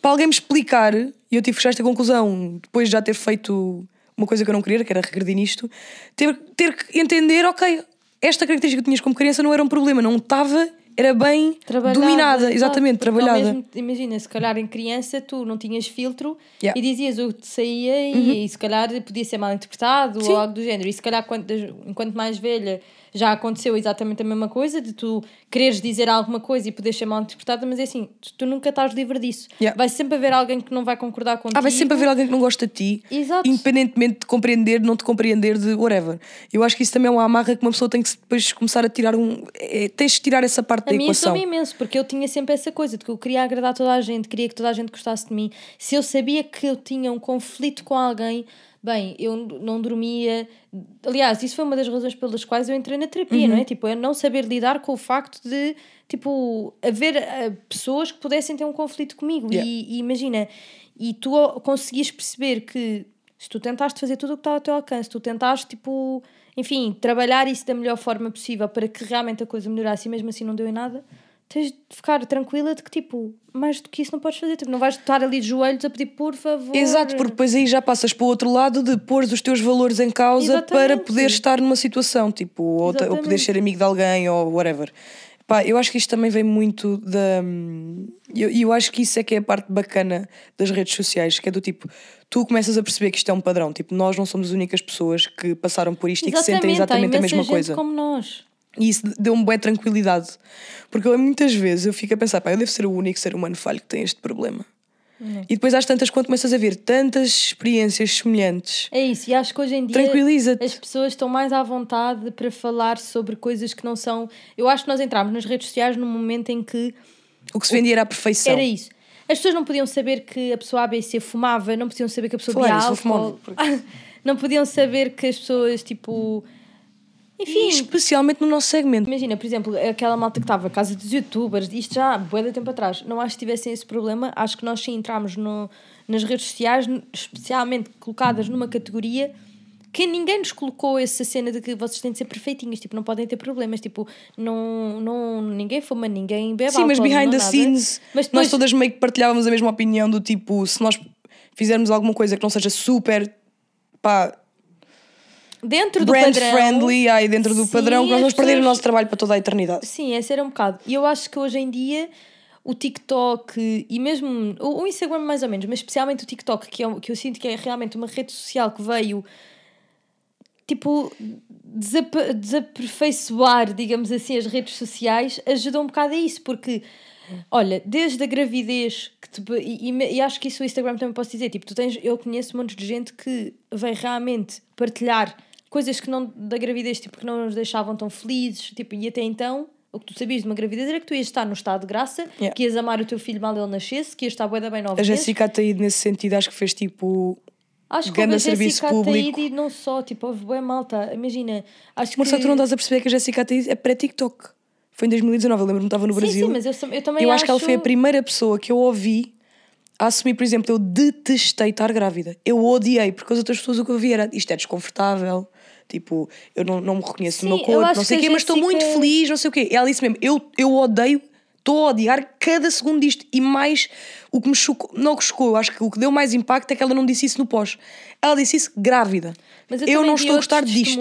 para alguém me explicar, e eu tive que chegar a esta conclusão depois de já ter feito uma coisa que eu não queria, que era regredir nisto, ter, ter que entender, ok, esta característica que tinhas como criança não era um problema, não estava, era bem Trabalhada, dominada, exatamente, trabalhada. mesmo- imagina, se calhar em criança tu não tinhas filtro Yeah. Uhum. e dizias o que te saía e, e se calhar podia ser mal interpretado Sim. ou algo do género. E se calhar quanto, enquanto mais velha já aconteceu exatamente a mesma coisa, de tu quereres dizer alguma coisa e poder ser mal interpretada, mas é assim, tu, tu nunca estás livre disso. Yeah. Vai sempre haver alguém que não vai concordar contigo. Ah, vai sempre haver alguém que não gosta de ti, Exato. independentemente de compreender, não te compreender, de whatever. Eu acho que isso também é uma amarra que uma pessoa tem que depois começar a tirar um. é, tens de tirar essa parte A da mim equação. isso imenso, porque eu tinha sempre essa coisa de que eu queria agradar toda a gente, queria que toda a gente gostasse de mim. Se eu sabia que eu tinha um conflito com alguém, bem, eu não dormia. Aliás, isso foi uma das razões pelas quais eu entrei na terapia, Uhum. não é? Tipo, eu não saber lidar com o facto de, tipo, haver ah, pessoas que pudessem ter um conflito comigo. Yeah. E, e imagina, e tu conseguias perceber que se tu tentaste fazer tudo o que estava ao teu alcance, tu tentaste, tipo, enfim, trabalhar isso da melhor forma possível para que realmente a coisa melhorasse e mesmo assim não deu em nada, tens de ficar tranquila de que, tipo, mais do que isso não podes fazer. Tipo, não vais estar ali de joelhos a pedir, por favor. Exato, porque depois aí já passas para o outro lado de pôr os teus valores em causa Exatamente. para poder estar numa situação, tipo, ou, ou poder Exatamente. ser amigo de alguém ou whatever. Pá, eu acho que isto também vem muito da. E eu, eu acho que isso é que é a parte bacana das redes sociais, que é do tipo, tu começas a perceber que isto é um padrão. Tipo, nós não somos as únicas pessoas que passaram por isto e que sentem exatamente a mesma coisa. como nós. E isso deu-me boa tranquilidade. Porque eu, muitas vezes eu fico a pensar, pá, eu devo ser o único ser humano falho que tem este problema. E depois às tantas, quando começas a ver tantas experiências semelhantes, É isso, e acho que hoje em dia as pessoas estão mais à vontade para falar sobre coisas que não são. Eu acho que nós entramos nas redes sociais num momento em que o que se vendia era a perfeição. Era isso. As pessoas não podiam saber que a pessoa ABC fumava, não podiam saber que a pessoa Falar bebia álcool. não podiam saber que as pessoas, tipo. Enfim, Especialmente no nosso segmento. imagina, por exemplo, aquela malta que estava, casa dos youtubers, isto já há bué de tempo atrás. Não acho que tivessem esse problema. Acho que nós sim entramos no, nas redes sociais, especialmente colocadas numa categoria que ninguém nos colocou essa cena de que vocês têm de ser perfeitinhas, tipo, não podem ter problemas, tipo, não, não, ninguém fuma, ninguém bebe Sim, mas behind the nada. scenes, Mas nós depois- todas meio que partilhávamos a mesma opinião do tipo, se nós fizermos alguma coisa que não seja super pá, dentro do brand padrão, friendly, dentro do Sim, padrão, que nós vamos perder o nosso trabalho para toda a eternidade. Sim, esse era um bocado. E eu acho que hoje em dia o TikTok e mesmo o o Instagram mais ou menos, mas especialmente o TikTok, que, é, um- que eu sinto que é realmente uma rede social que veio tipo desaperfeiçoar, digamos assim, as redes sociais, ajudou um bocado a isso, porque olha, desde a gravidez que te- e, e- e acho que isso o Instagram também posso dizer, tipo, tu tens, eu conheço montes de gente que vem realmente partilhar coisas que não da gravidez, tipo, que não nos deixavam tão felizes, tipo, e até então. O que tu sabias de uma gravidez era que tu ias estar no estado de graça, Yeah. que ias amar o teu filho mal ele nascesse, que ias estar bué da bem nove A meses. Jéssica Ataíde, nesse sentido, acho que fez tipo. Acho que houve a Jéssica público. Ataíde e não só, tipo, houve bué malta. Imagina, acho que... Marcelo, tu não estás a perceber que a Jéssica Ataíde é pré-TikTok. Foi em 2019, eu lembro-me que estava no Sim, Brasil. sim, mas eu, eu também eu acho... acho que ela foi a primeira pessoa que eu ouvi a assumir, por exemplo, eu detestei estar grávida. Eu odiei, porque as outras pessoas o que eu vi era isto é desconfortável, tipo, eu não, não me reconheço no Sim, meu eu corpo, não sei o quê, mas estou muito Jéssica- feliz, não sei o quê. Ela disse mesmo, eu, eu odeio, estou a odiar cada segundo disto. E mais, o que me chocou, não que chocou, acho que o que deu mais impacto é que ela não disse isso no pós. Ela disse isso grávida. Mas eu eu, não estou a gostar disto.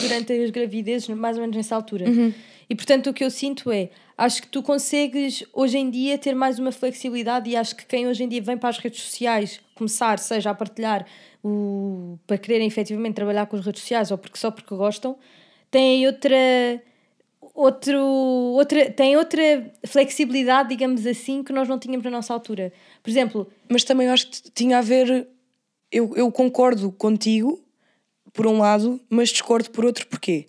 durante as gravidezes, mais ou menos nessa altura. Uhum. E portanto o que eu sinto é, acho que tu consegues hoje em dia ter mais uma flexibilidade e acho que quem hoje em dia vem para as redes sociais começar, seja a partilhar o, para quererem efetivamente trabalhar com as redes sociais ou porque só porque gostam, têm outra outro, outra, tem outra flexibilidade, digamos assim, que nós não tínhamos na nossa altura. Por exemplo, Mas também acho que tinha a ver. Eu, eu concordo contigo, por um lado, mas discordo por outro. Porquê?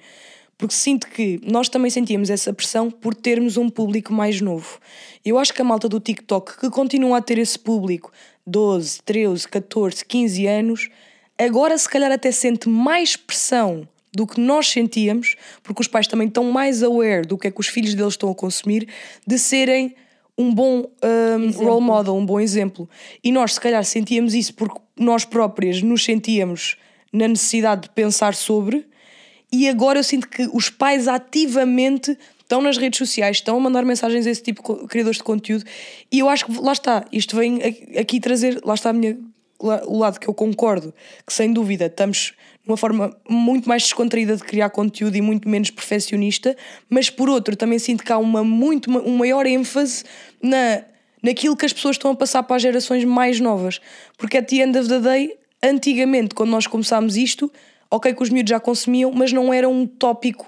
Porque sinto que nós também sentíamos essa pressão por termos um público mais novo. Eu acho que a malta do TikTok, que continua a ter esse público 12, 13, 14, 15 anos, agora se calhar até sente mais pressão do que nós sentíamos, porque os pais também estão mais aware do que é que os filhos deles estão a consumir, de serem um bom um, role model, um bom exemplo. E nós, se calhar, sentíamos isso porque nós próprias nos sentíamos na necessidade de pensar sobre, e agora eu sinto que os pais ativamente estão nas redes sociais, estão a mandar mensagens a esse tipo de criadores de conteúdo, e eu acho que lá está, isto vem aqui trazer, lá está a minha, o lado que eu concordo, que sem dúvida estamos numa forma muito mais descontraída de criar conteúdo e muito menos perfeccionista, mas por outro também sinto que há uma muito um maior ênfase na naquilo que as pessoas estão a passar para as gerações mais novas, porque at the end of the day, antigamente quando nós começámos isto, ok que os miúdos já consumiam, mas não era um tópico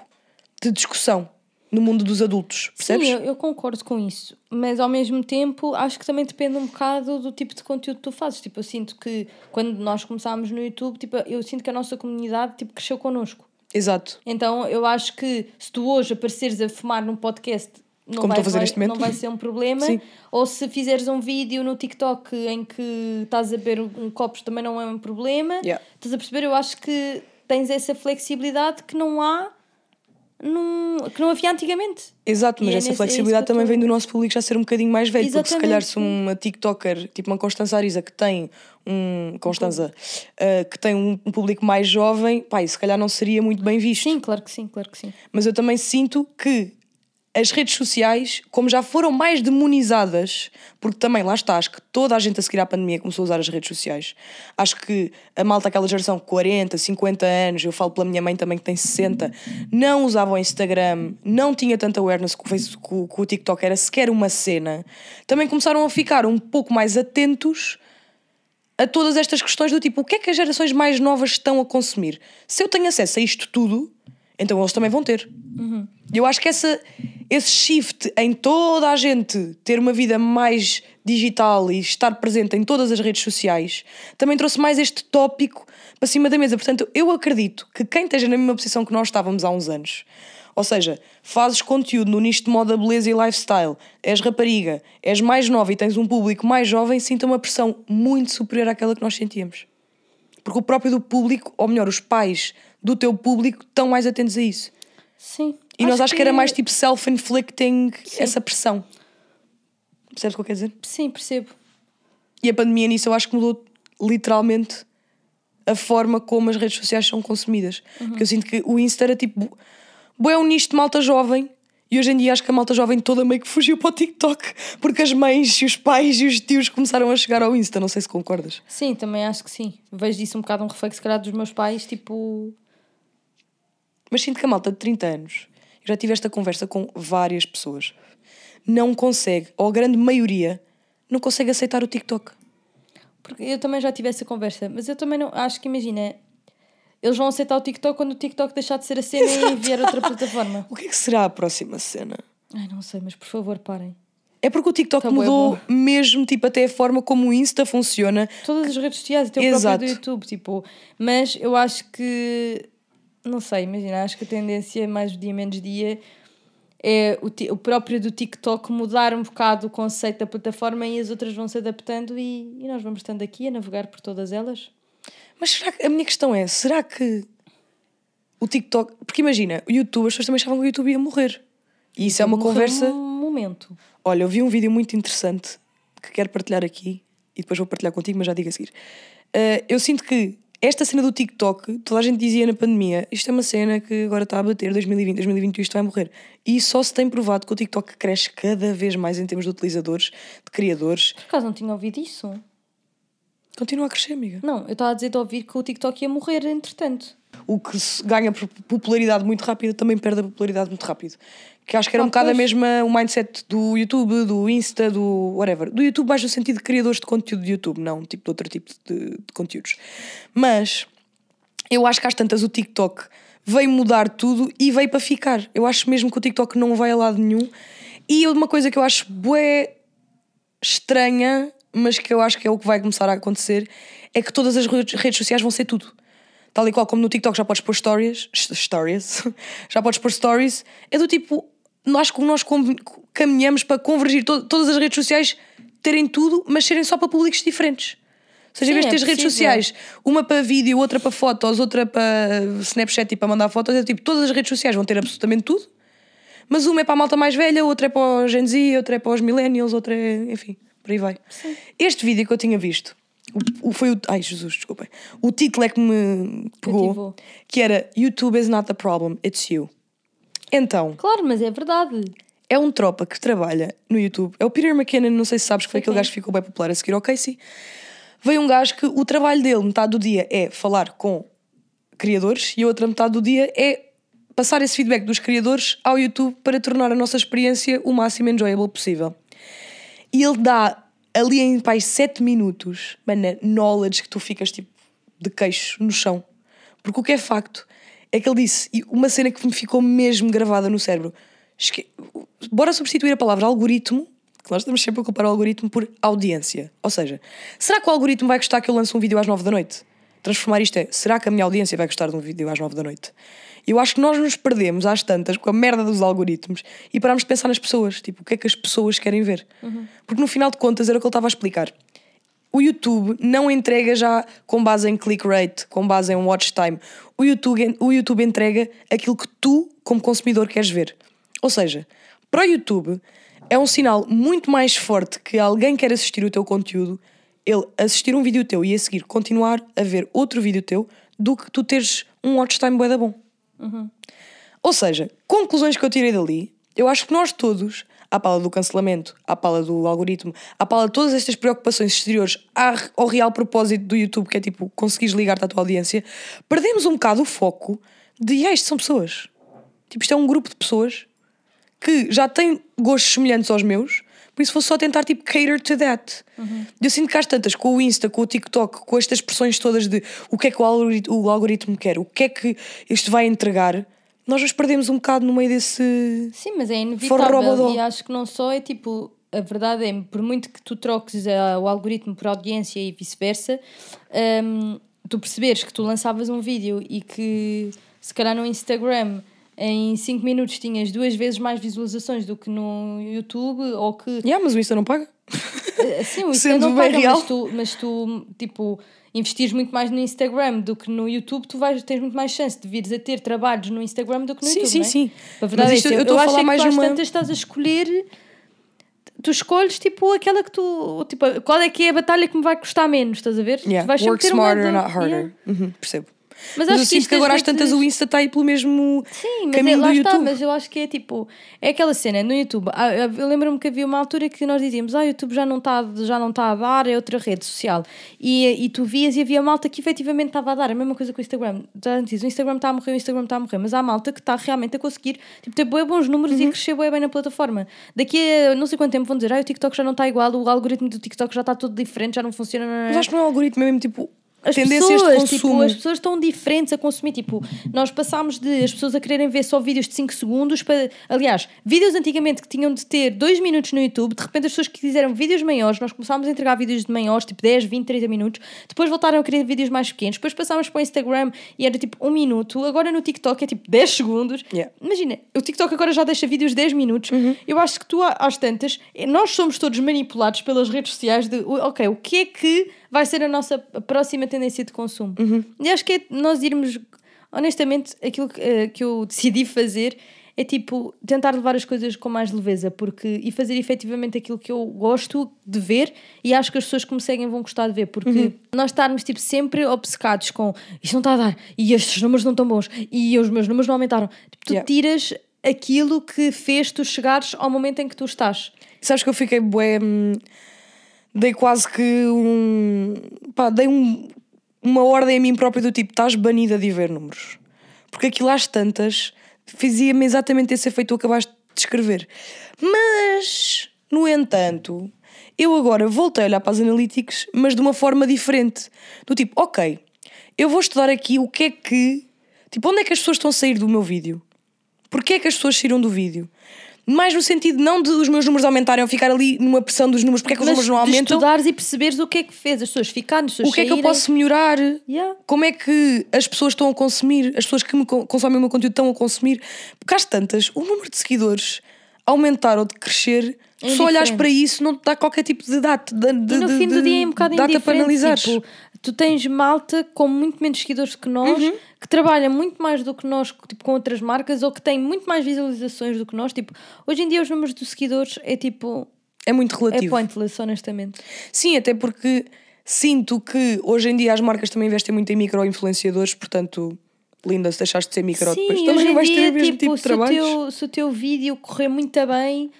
de discussão no mundo dos adultos, percebes? Sim, eu, eu concordo com isso, mas ao mesmo tempo acho que também depende um bocado do tipo de conteúdo que tu fazes. Tipo, eu sinto que quando nós começámos no YouTube, tipo, eu sinto que a nossa comunidade tipo, cresceu connosco. Exato. Então eu acho que se tu hoje apareceres a fumar num podcast, não, Como vai, estou a fazer vai- neste momento. não vai ser um problema. Sim. Ou se fizeres um vídeo no TikTok em que estás a beber um copos também não é um problema. Yeah. Estás a perceber? Eu acho que tens essa flexibilidade que não há. Num, que não havia antigamente. Exato, mas é essa nesse- é flexibilidade também vem do nosso público já ser um bocadinho mais velho, porque se calhar Exatamente, se uma TikToker, tipo uma Constança Arisa, que tem um. Constanza, uh, que tem um, público mais jovem, pá, se calhar não seria muito bem visto. Sim, claro que sim, claro que sim. Mas eu também sinto que as redes sociais, como já foram mais demonizadas, porque também lá está, acho que toda a gente a seguir à pandemia começou a usar as redes sociais. Acho que a malta, aquela geração 40, 50 anos, eu falo pela minha mãe também que tem 60, não usava o Instagram, não tinha tanta awareness que o, que o TikTok era sequer uma cena. Também começaram a ficar um pouco mais atentos a todas estas questões do tipo, o que é que as gerações mais novas estão a consumir? Se eu tenho acesso a isto tudo, então eles também vão ter. Eu acho que essa, esse shift em toda a gente ter uma vida mais digital e estar presente em todas as redes sociais também trouxe mais este tópico para cima da mesa. Portanto, eu acredito que quem esteja na mesma posição que nós estávamos há uns anos, ou seja, fazes conteúdo no nicho de moda, beleza e lifestyle, és rapariga, és mais nova e tens um público mais jovem, sinta uma pressão muito superior àquela que nós sentíamos. Porque o próprio do público, ou melhor, os pais do teu público, estão mais atentos a isso. Sim. E nós acho que era mais tipo self-inflicting essa pressão. Percebes o que eu quero dizer? Sim, percebo. E a pandemia nisso eu acho que mudou literalmente a forma como as redes sociais são consumidas. Porque eu sinto que o Insta era tipo. Boé um nicho de malta jovem. E hoje em dia acho que a malta jovem toda meio que fugiu para o TikTok. Porque as mães e os pais e os tios começaram a chegar ao Insta. Não sei se concordas. Sim, também acho que sim. Vejo disso um bocado um reflexo, se calhar, dos meus pais, tipo. Mas sinto que a malta de 30 anos, eu já tive esta conversa com várias pessoas, não consegue, ou a grande maioria, não consegue aceitar o TikTok. Porque eu também já tive essa conversa, mas eu também não. Acho que imagina. Eles vão aceitar o TikTok quando o TikTok deixar de ser a cena e vier outra plataforma. O que é que será a próxima cena? Ai, não sei, mas por favor, parem. É porque o TikTok Tá bué mudou bom. mesmo, tipo, até a forma como o Insta funciona. Todas as redes sociais, até o Exato. próprio do YouTube, tipo. Mas eu acho que não sei, imagina, acho que a tendência mais dia menos dia é o, o próprio do TikTok mudar um bocado o conceito da plataforma e as outras vão se adaptando e, e nós vamos estando aqui a navegar por todas elas. Mas será que, a minha questão é, será que o TikTok. Porque imagina, o YouTube, as pessoas também achavam que o YouTube ia morrer. E isso é uma conversa. Um momento. Olha, eu vi um vídeo muito interessante que quero partilhar aqui e depois vou partilhar contigo, mas já digo a seguir. Uh, eu sinto que esta cena do TikTok, toda a gente dizia na pandemia, isto é uma cena que agora está a bater, 2020, 2021 isto vai morrer. E só se tem provado que o TikTok cresce cada vez mais em termos de utilizadores, de criadores. Por acaso não tinha ouvido isso? Continua a crescer, amiga. Não, eu estava a dizer de ouvir que o TikTok ia morrer entretanto. O que ganha popularidade muito rápida também perde a popularidade muito rápido. Que acho que era Ah, um bocado a mesma o mindset do YouTube, do Insta, do whatever. Do YouTube mais no sentido de criadores de conteúdo de YouTube, não tipo de outro tipo de, de conteúdos. Mas eu acho que às tantas o TikTok veio mudar tudo e veio para ficar. Eu acho mesmo que o TikTok não vai a lado nenhum. E uma coisa que eu acho bué estranha, mas que eu acho que é o que vai começar a acontecer, é que todas as redes redes sociais vão ser tudo. Tal e qual como no TikTok já podes pôr stories, stories, já podes pôr stories, é do tipo, nós nós caminhamos para convergir to- todas as redes sociais terem tudo, mas serem só para públicos diferentes. Ou seja, em Sim, vez de é teres redes possível. sociais, uma para vídeo, outra para fotos, outra para Snapchat e para mandar fotos, é tipo, todas as redes sociais vão ter absolutamente tudo, mas uma é para a malta mais velha, outra é para os Gen Z, outra é para os Millennials, outra é. enfim, por aí vai. Este vídeo que eu tinha visto, o, o- foi o. Ai, Jesus, desculpem. O título é que me pegou, que era YouTube is not the problem, it's you. Então, Claro, mas é verdade. é um tropa que trabalha no YouTube. É o Peter McKinnon, não sei se sabes, que foi Sei aquele gajo que ficou bem popular a seguir ao Casey. Veio um gajo que o trabalho dele, metade do dia, é falar com criadores e a outra metade do dia é passar esse feedback dos criadores ao YouTube para tornar a nossa experiência o máximo enjoyable possível. E ele dá ali em pai 7 minutos, mano, knowledge que tu ficas tipo de queixo no chão. Porque o que é facto é que ele disse, e uma cena que me ficou mesmo gravada no cérebro, esque- bora substituir a palavra algoritmo, que nós estamos sempre a culpar o algoritmo por audiência. Ou seja, será que o algoritmo vai gostar que eu lance um vídeo às 9 da noite? Transformar isto é, será que a minha audiência vai gostar de um vídeo às 9 da noite? Eu acho que nós nos perdemos às tantas com a merda dos algoritmos e paramos de pensar nas pessoas. Tipo, o que é que as pessoas querem ver? Porque no final de contas era o que ele estava a explicar. O YouTube não entrega já com base em click rate, com base em watch time. O YouTube, o YouTube entrega aquilo que tu, como consumidor, queres ver. Ou seja, para o YouTube é um sinal muito mais forte que alguém quer assistir o teu conteúdo, ele assistir um vídeo teu e a seguir continuar a ver outro vídeo teu, do que tu teres um watch time bué da bom. Ou seja, conclusões que eu tirei dali, eu acho que nós todos, à pala do cancelamento, à pala do algoritmo, à pala de todas estas preocupações exteriores ao real propósito do YouTube, que é tipo conseguires ligar-te à tua audiência, perdemos um bocado o foco de ah, isto são pessoas. Tipo, isto é um grupo de pessoas que já têm gostos semelhantes aos meus, por isso vou só tentar tipo cater to that. Eu sinto que às tantas, com o Insta, com o TikTok, com estas expressões todas de o que é que o algoritmo, o algoritmo quer, o que é que isto vai entregar, nós nos perdemos um bocado no meio desse. Sim, mas é inevitável. E acho que não só é tipo. A verdade é, por muito que tu troques o algoritmo por audiência e vice-versa, hum, tu perceberes que tu lançavas um vídeo e que se calhar no Instagram em 5 minutos tinhas duas vezes mais visualizações do que no YouTube ou que Yeah, mas o Insta não paga. Eh, Sim, o Sendo Insta não bem paga, real. mas tu, mas tu, tipo, investires muito mais no Instagram do que no YouTube, tu vais, tens muito mais chance de vires a ter trabalhos no Instagram do que no Sim, YouTube, sim, não é? sim. A verdade é isto essa. eu estou a acho falar é que mais tu às numa- tantas estás a escolher... Tu escolhes, tipo, aquela que tu... Tipo, qual é que é a batalha que me vai custar menos, estás a ver? Yeah. Tu vais Work ter uma smarter, da- not harder. Yeah. Uhum, percebo. Mas Mas, acho eu que sinto que agora às às tantas vezes- o Insta está aí pelo mesmo Sim, mas caminho é, lá do está, YouTube. mas eu acho que é tipo, é aquela cena no YouTube. ah, Eu lembro-me que havia uma altura que nós dizíamos, ah, o YouTube já não está já não tá a dar, é outra rede social. E, e tu vias e havia malta que efetivamente estava a dar, a mesma coisa com o Instagram. Antes, o Instagram está a morrer, o Instagram está a morrer, mas há malta que está realmente a conseguir tipo, ter bons números Uhum. e crescer bué bem na plataforma. Daqui a não sei quanto tempo vão dizer, ah, o TikTok já não está igual, o algoritmo do TikTok já está todo diferente, já não funciona. não, não, Mas acho que não é um algoritmo, é mesmo tipo as tendências pessoas, de tipo, consumo. as pessoas estão diferentes a consumir. Tipo, nós passámos de as pessoas a quererem ver só vídeos de 5 segundos para. Aliás, vídeos antigamente que tinham de ter 2 minutos no YouTube, de repente as pessoas que quiseram vídeos maiores, nós começámos a entregar vídeos de maiores, tipo 10, 20, 30 minutos. Depois voltaram a querer vídeos mais pequenos. Depois passámos para o Instagram e era tipo 1 minuto. Agora no TikTok é tipo 10 segundos. Yeah. Imagina, o TikTok agora já deixa vídeos de 10 minutos. Eu acho que tu, às tantas, nós somos todos manipulados pelas redes sociais de, ok, o que é que vai ser a nossa próxima tendência de consumo? E acho que é nós irmos, honestamente, aquilo que, eh, que eu decidi fazer é tipo tentar levar as coisas com mais leveza porque, e fazer efetivamente aquilo que eu gosto de ver e acho que as pessoas que me seguem vão gostar de ver porque nós estarmos tipo, sempre obcecados com isto não está a dar e estes números não estão bons e os meus números não aumentaram. Tipo, tu Yeah. tiras aquilo que fez tu chegares ao momento em que tu estás. Sabes que eu fiquei bué. Dei quase que um. Pá, dei um, uma ordem a mim própria do tipo: estás banida de ver números. Porque aquilo às tantas fazia-me exatamente esse efeito que tu acabaste de descrever. Mas, no entanto, eu agora voltei a olhar para as analytics, mas de uma forma diferente. Do tipo, ok, eu vou estudar aqui o que é que. Tipo, onde é que as pessoas estão a sair do meu vídeo? Porquê é que as pessoas saíram do vídeo? Mais no sentido não de os meus números aumentarem ou ficar ali numa pressão dos números, porque é que os Mas números não de aumentam? estudares e perceberes o que é que fez as pessoas ficarem, as pessoas O que é que eu saírem. posso melhorar? Yeah. Como é que as pessoas estão a consumir, as pessoas que me co- consomem o meu conteúdo estão a consumir? Porque às tantas, o número de seguidores aumentar ou de crescer, É só olhares para isso não te dá qualquer tipo de data. De, de, E no de- fim do de dia é um bocado data para analisar. Tipo, tu tens malta com muito menos seguidores que nós, Uhum. que trabalha muito mais do que nós, tipo, com outras marcas, ou que tem muito mais visualizações do que nós. Tipo, hoje em dia os números dos seguidores é tipo. É muito É relativo. pointless, honestamente. Sim, até porque sinto que hoje em dia as marcas também investem muito em micro-influenciadores, portanto, linda, se deixaste de ser micro, Sim, depois também não vais ter dia, o mesmo tipo, tipo de se, o trabalhos. teu, se o teu vídeo correr muito bem,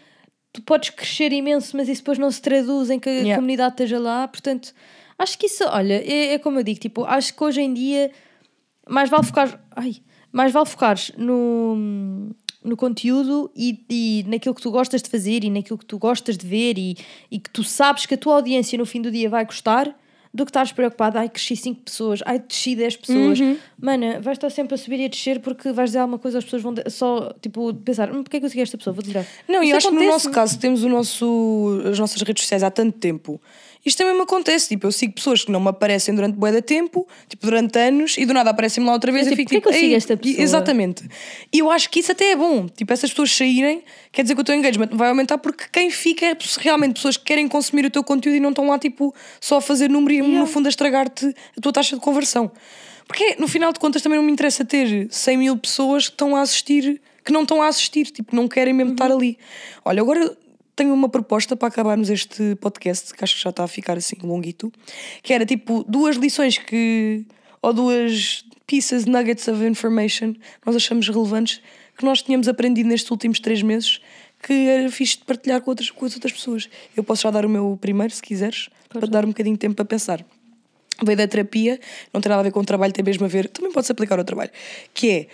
tu podes crescer imenso, mas isso depois não se traduz em que a Yeah. comunidade esteja lá. Portanto, acho que isso, olha, é, é como eu digo, tipo, acho que hoje em dia mais vale focar, ai, mais vale focares no, no conteúdo e, e naquilo que tu gostas de fazer e naquilo que tu gostas de ver e, e que tu sabes que a tua audiência no fim do dia vai gostar do que estás preocupado, ai cresci 5 pessoas, ai desci 10 pessoas, Uhum. mana, vais estar sempre a subir e a descer porque vais dizer alguma coisa, as pessoas vão de- só tipo pensar, hum, porque é que eu segui esta pessoa? Vou dizer. Não, e acho que no acontece. nosso caso temos o nosso, as nossas redes sociais há tanto tempo. Isto também me acontece, tipo, eu sigo pessoas que não me aparecem durante bué de tempo, tipo, durante anos, e do nada aparecem-me lá outra vez Eu, e tipo, fico porquê que eu sigo esta pessoa? Exatamente. E eu acho que isso até é bom, tipo, essas pessoas saírem, quer dizer que o teu engagement vai aumentar porque quem fica é realmente pessoas que querem consumir o teu conteúdo e não estão lá, tipo, só a fazer número e no fundo a estragar-te a tua taxa de conversão. Porque no final de contas também não me interessa ter 100 mil pessoas que estão a assistir, que não estão a assistir, tipo, não querem mesmo estar ali. Olha, agora tenho uma proposta para acabarmos este podcast, que acho que já está a ficar assim longuito, que era tipo duas lições que, ou duas pieces, nuggets of information que nós achamos relevantes que nós tínhamos aprendido nestes últimos três meses que era fixe de partilhar com, outras, com as outras pessoas. Eu posso já dar o meu primeiro, se quiseres, para te dar um bocadinho de tempo para pensar veio da terapia, não tem nada a ver com o trabalho, tem mesmo a ver, também pode-se aplicar ao trabalho, que é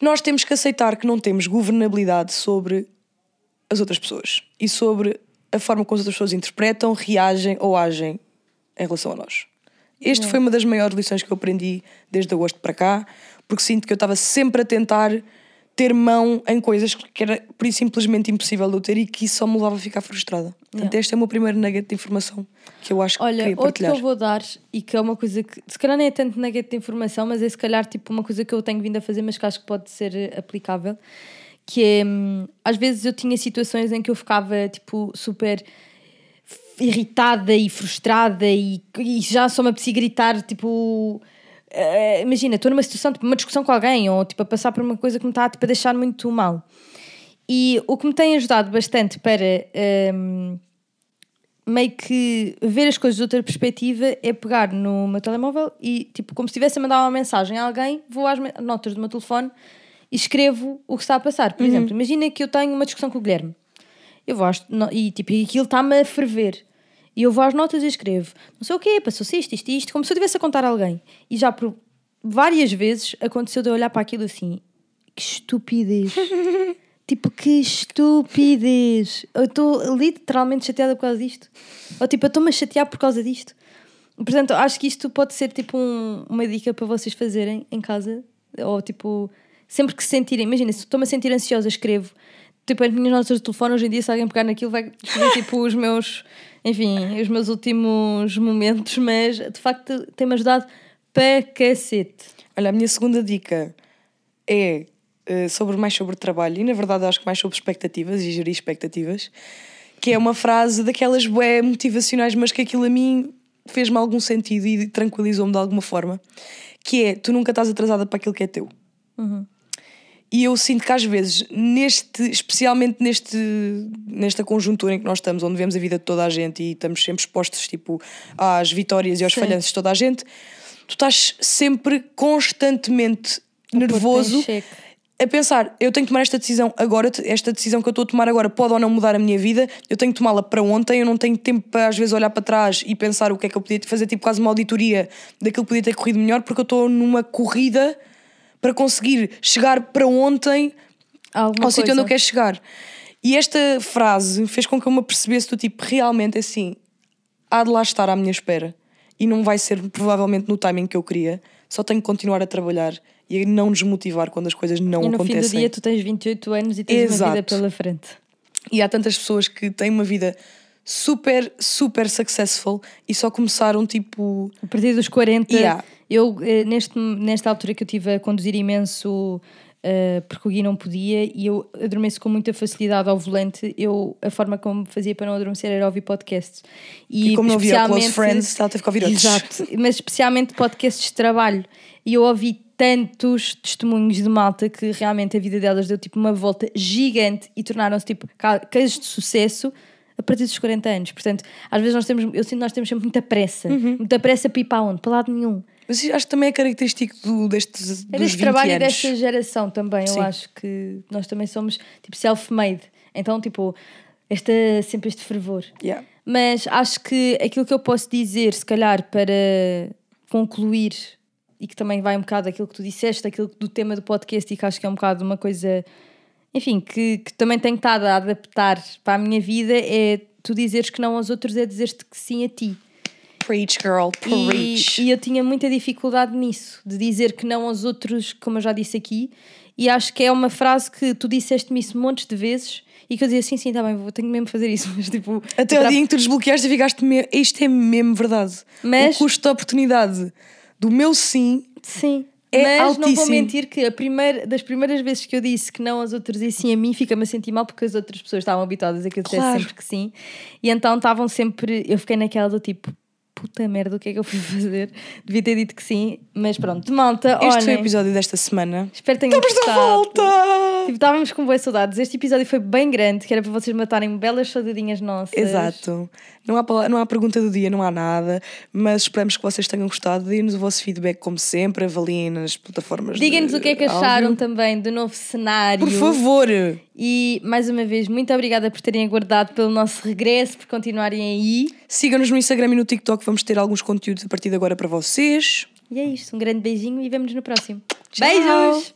nós temos que aceitar que não temos governabilidade sobre as outras pessoas e sobre a forma como as outras pessoas interpretam, reagem ou agem em relação a nós. Este foi uma das maiores lições que eu aprendi desde agosto para cá, porque sinto que eu estava sempre a tentar ter mão em coisas que era por isso simplesmente impossível de eu ter e que isso só me levava a ficar frustrada. Portanto, este é o meu primeiro nugget de informação que eu acho que Olha, queria outro que partilhar. eu vou dar e que é uma coisa que se calhar nem é tanto nugget de informação, mas é se calhar tipo uma coisa que eu tenho vindo a fazer, mas que acho que pode ser aplicável, que é às vezes eu tinha situações em que eu ficava tipo super irritada e frustrada e, e já só me apetecia gritar tipo eh, imagina, estou numa situação, tipo uma discussão com alguém ou tipo a passar por uma coisa que me está tipo, a deixar muito mal. E o que me tem ajudado bastante para hum, meio que ver as coisas de outra perspectiva é pegar no meu telemóvel e, tipo, como se estivesse a mandar uma mensagem a alguém, vou às notas do meu telefone e escrevo o que está a passar. Por exemplo, imagina que eu tenho uma discussão com o Guilherme. Eu vou às, no- e, tipo, aquilo está-me a ferver. E eu vou às notas e escrevo, não sei o quê, passou-se isto, isto isto, como se eu estivesse a contar a alguém. E já por várias vezes aconteceu de eu olhar para aquilo assim, que estupidez. Tipo, que estupidez. Eu estou literalmente chateada por causa disto. Ou tipo, eu estou-me a chatear por causa disto. Portanto, acho que isto pode ser tipo um- uma dica para vocês fazerem em casa. Ou tipo, sempre que se sentirem, imagina, se estou-me a sentir ansiosa, escrevo. Tipo, as minhas notas de telefone hoje em dia, se alguém pegar naquilo, vai escrever tipo os meus, enfim, os meus últimos momentos, mas de facto tem-me ajudado para cacete. Olha, a minha segunda dica é eh, sobre mais sobre trabalho e na verdade acho que mais sobre expectativas e gerir expectativas, que é uma frase daquelas bué motivacionais, mas que aquilo a mim fez-me algum sentido e tranquilizou-me de alguma forma, que é tu nunca estás atrasada para aquilo que é teu. E eu sinto que às vezes, neste, especialmente neste, nesta conjuntura em que nós estamos, onde vemos a vida de toda a gente e estamos sempre expostos tipo, às vitórias e aos Sim. falhanços de toda a gente, tu estás sempre constantemente em nervoso a pensar, eu tenho que tomar esta decisão agora, esta decisão que eu estou a tomar agora pode ou não mudar a minha vida, eu tenho que tomá-la para ontem, eu não tenho tempo para às vezes olhar para trás e pensar o que é que eu podia fazer, tipo quase uma auditoria daquilo que podia ter corrido melhor, porque eu estou numa corrida para conseguir chegar para ontem Alguma ao sítio onde eu quero chegar. E esta frase fez com que eu me apercebesse do tipo, realmente assim, há de lá estar à minha espera. E não vai ser provavelmente no timing que eu queria. Só tenho que continuar a trabalhar e a não desmotivar quando as coisas não E no acontecem. fim do dia tu tens 28 anos e tens uma vida Exato. pela frente. E há tantas pessoas que têm uma vida super, super successful e só começaram tipo. A partir dos 40, Yeah. Eu eh, neste, nesta altura que eu estive a conduzir imenso eh, porque o Gui não podia e eu adormeço com muita facilidade ao volante, eu, a forma como fazia para não adormecer era ouvir podcasts. E, como não havia Close Friends, ela teve que ouvir outros. Exato, mas especialmente podcasts de trabalho. E eu ouvi tantos testemunhos de malta que realmente a vida delas deu tipo uma volta gigante e tornaram-se tipo ca- casos de sucesso a partir dos 40 anos. Portanto, às vezes nós temos, eu sinto que nós temos sempre muita pressa, Uhum. muita pressa para ir para onde? Para lado nenhum. Mas acho que também é característico do, destes, É dos deste 20 trabalho anos. desta geração também. Sim. Eu acho que nós também somos tipo self-made. Então, tipo, esta, sempre este fervor. Yeah. Mas acho que aquilo que eu posso dizer, se calhar, para concluir, e que também vai um bocado daquilo que tu disseste, daquilo do tema do podcast, e que acho que é um bocado uma coisa, enfim, que, que também tenho estado a adaptar para a minha vida, é tu dizeres que não aos outros, é dizer-te que sim a ti. Preach, girl, E, preach. e eu tinha muita dificuldade nisso, de dizer que não aos outros, como eu já disse aqui, e acho que é uma frase que tu disseste-me isso montes de vezes e que eu dizia sim, sim, está bem, vou, tenho mesmo fazer isso, mas tipo. Até o dia em que tu desbloqueaste e ficaste me... isto é mesmo verdade. Mas- O custo de oportunidade do meu sim Sim. É mas não vou altíssimo. mentir que a primeira, das primeiras vezes que eu disse que não aos outros e sim a mim, fica-me a sentir mal porque as outras pessoas estavam habituadas a que eu dissesse Claro. sempre que sim. E então estavam sempre. Eu fiquei naquela do tipo, puta merda, o que é que eu fui fazer? Devia ter dito que sim, mas pronto, malta, Este foi olhem, o episódio desta semana. espero que tenham Estamos de gostado. volta! Tipo, estávamos com boas saudades. Este episódio foi bem grande, que era para vocês matarem belas saudadinhas nossas. Exato. Não há, não há pergunta do dia, não há nada, mas esperamos que vocês tenham gostado. Deem-nos o vosso feedback, como sempre, avaliem nas plataformas. Digam-nos o que é que acharam áudio. também do novo cenário. Por favor! E mais uma vez, muito obrigada por terem aguardado pelo nosso regresso, por continuarem aí. Sigam-nos no Instagram e no TikTok, vamos ter alguns conteúdos a partir de agora para vocês. E é isto, um grande beijinho e vemo-nos no próximo. Tchau. Beijos!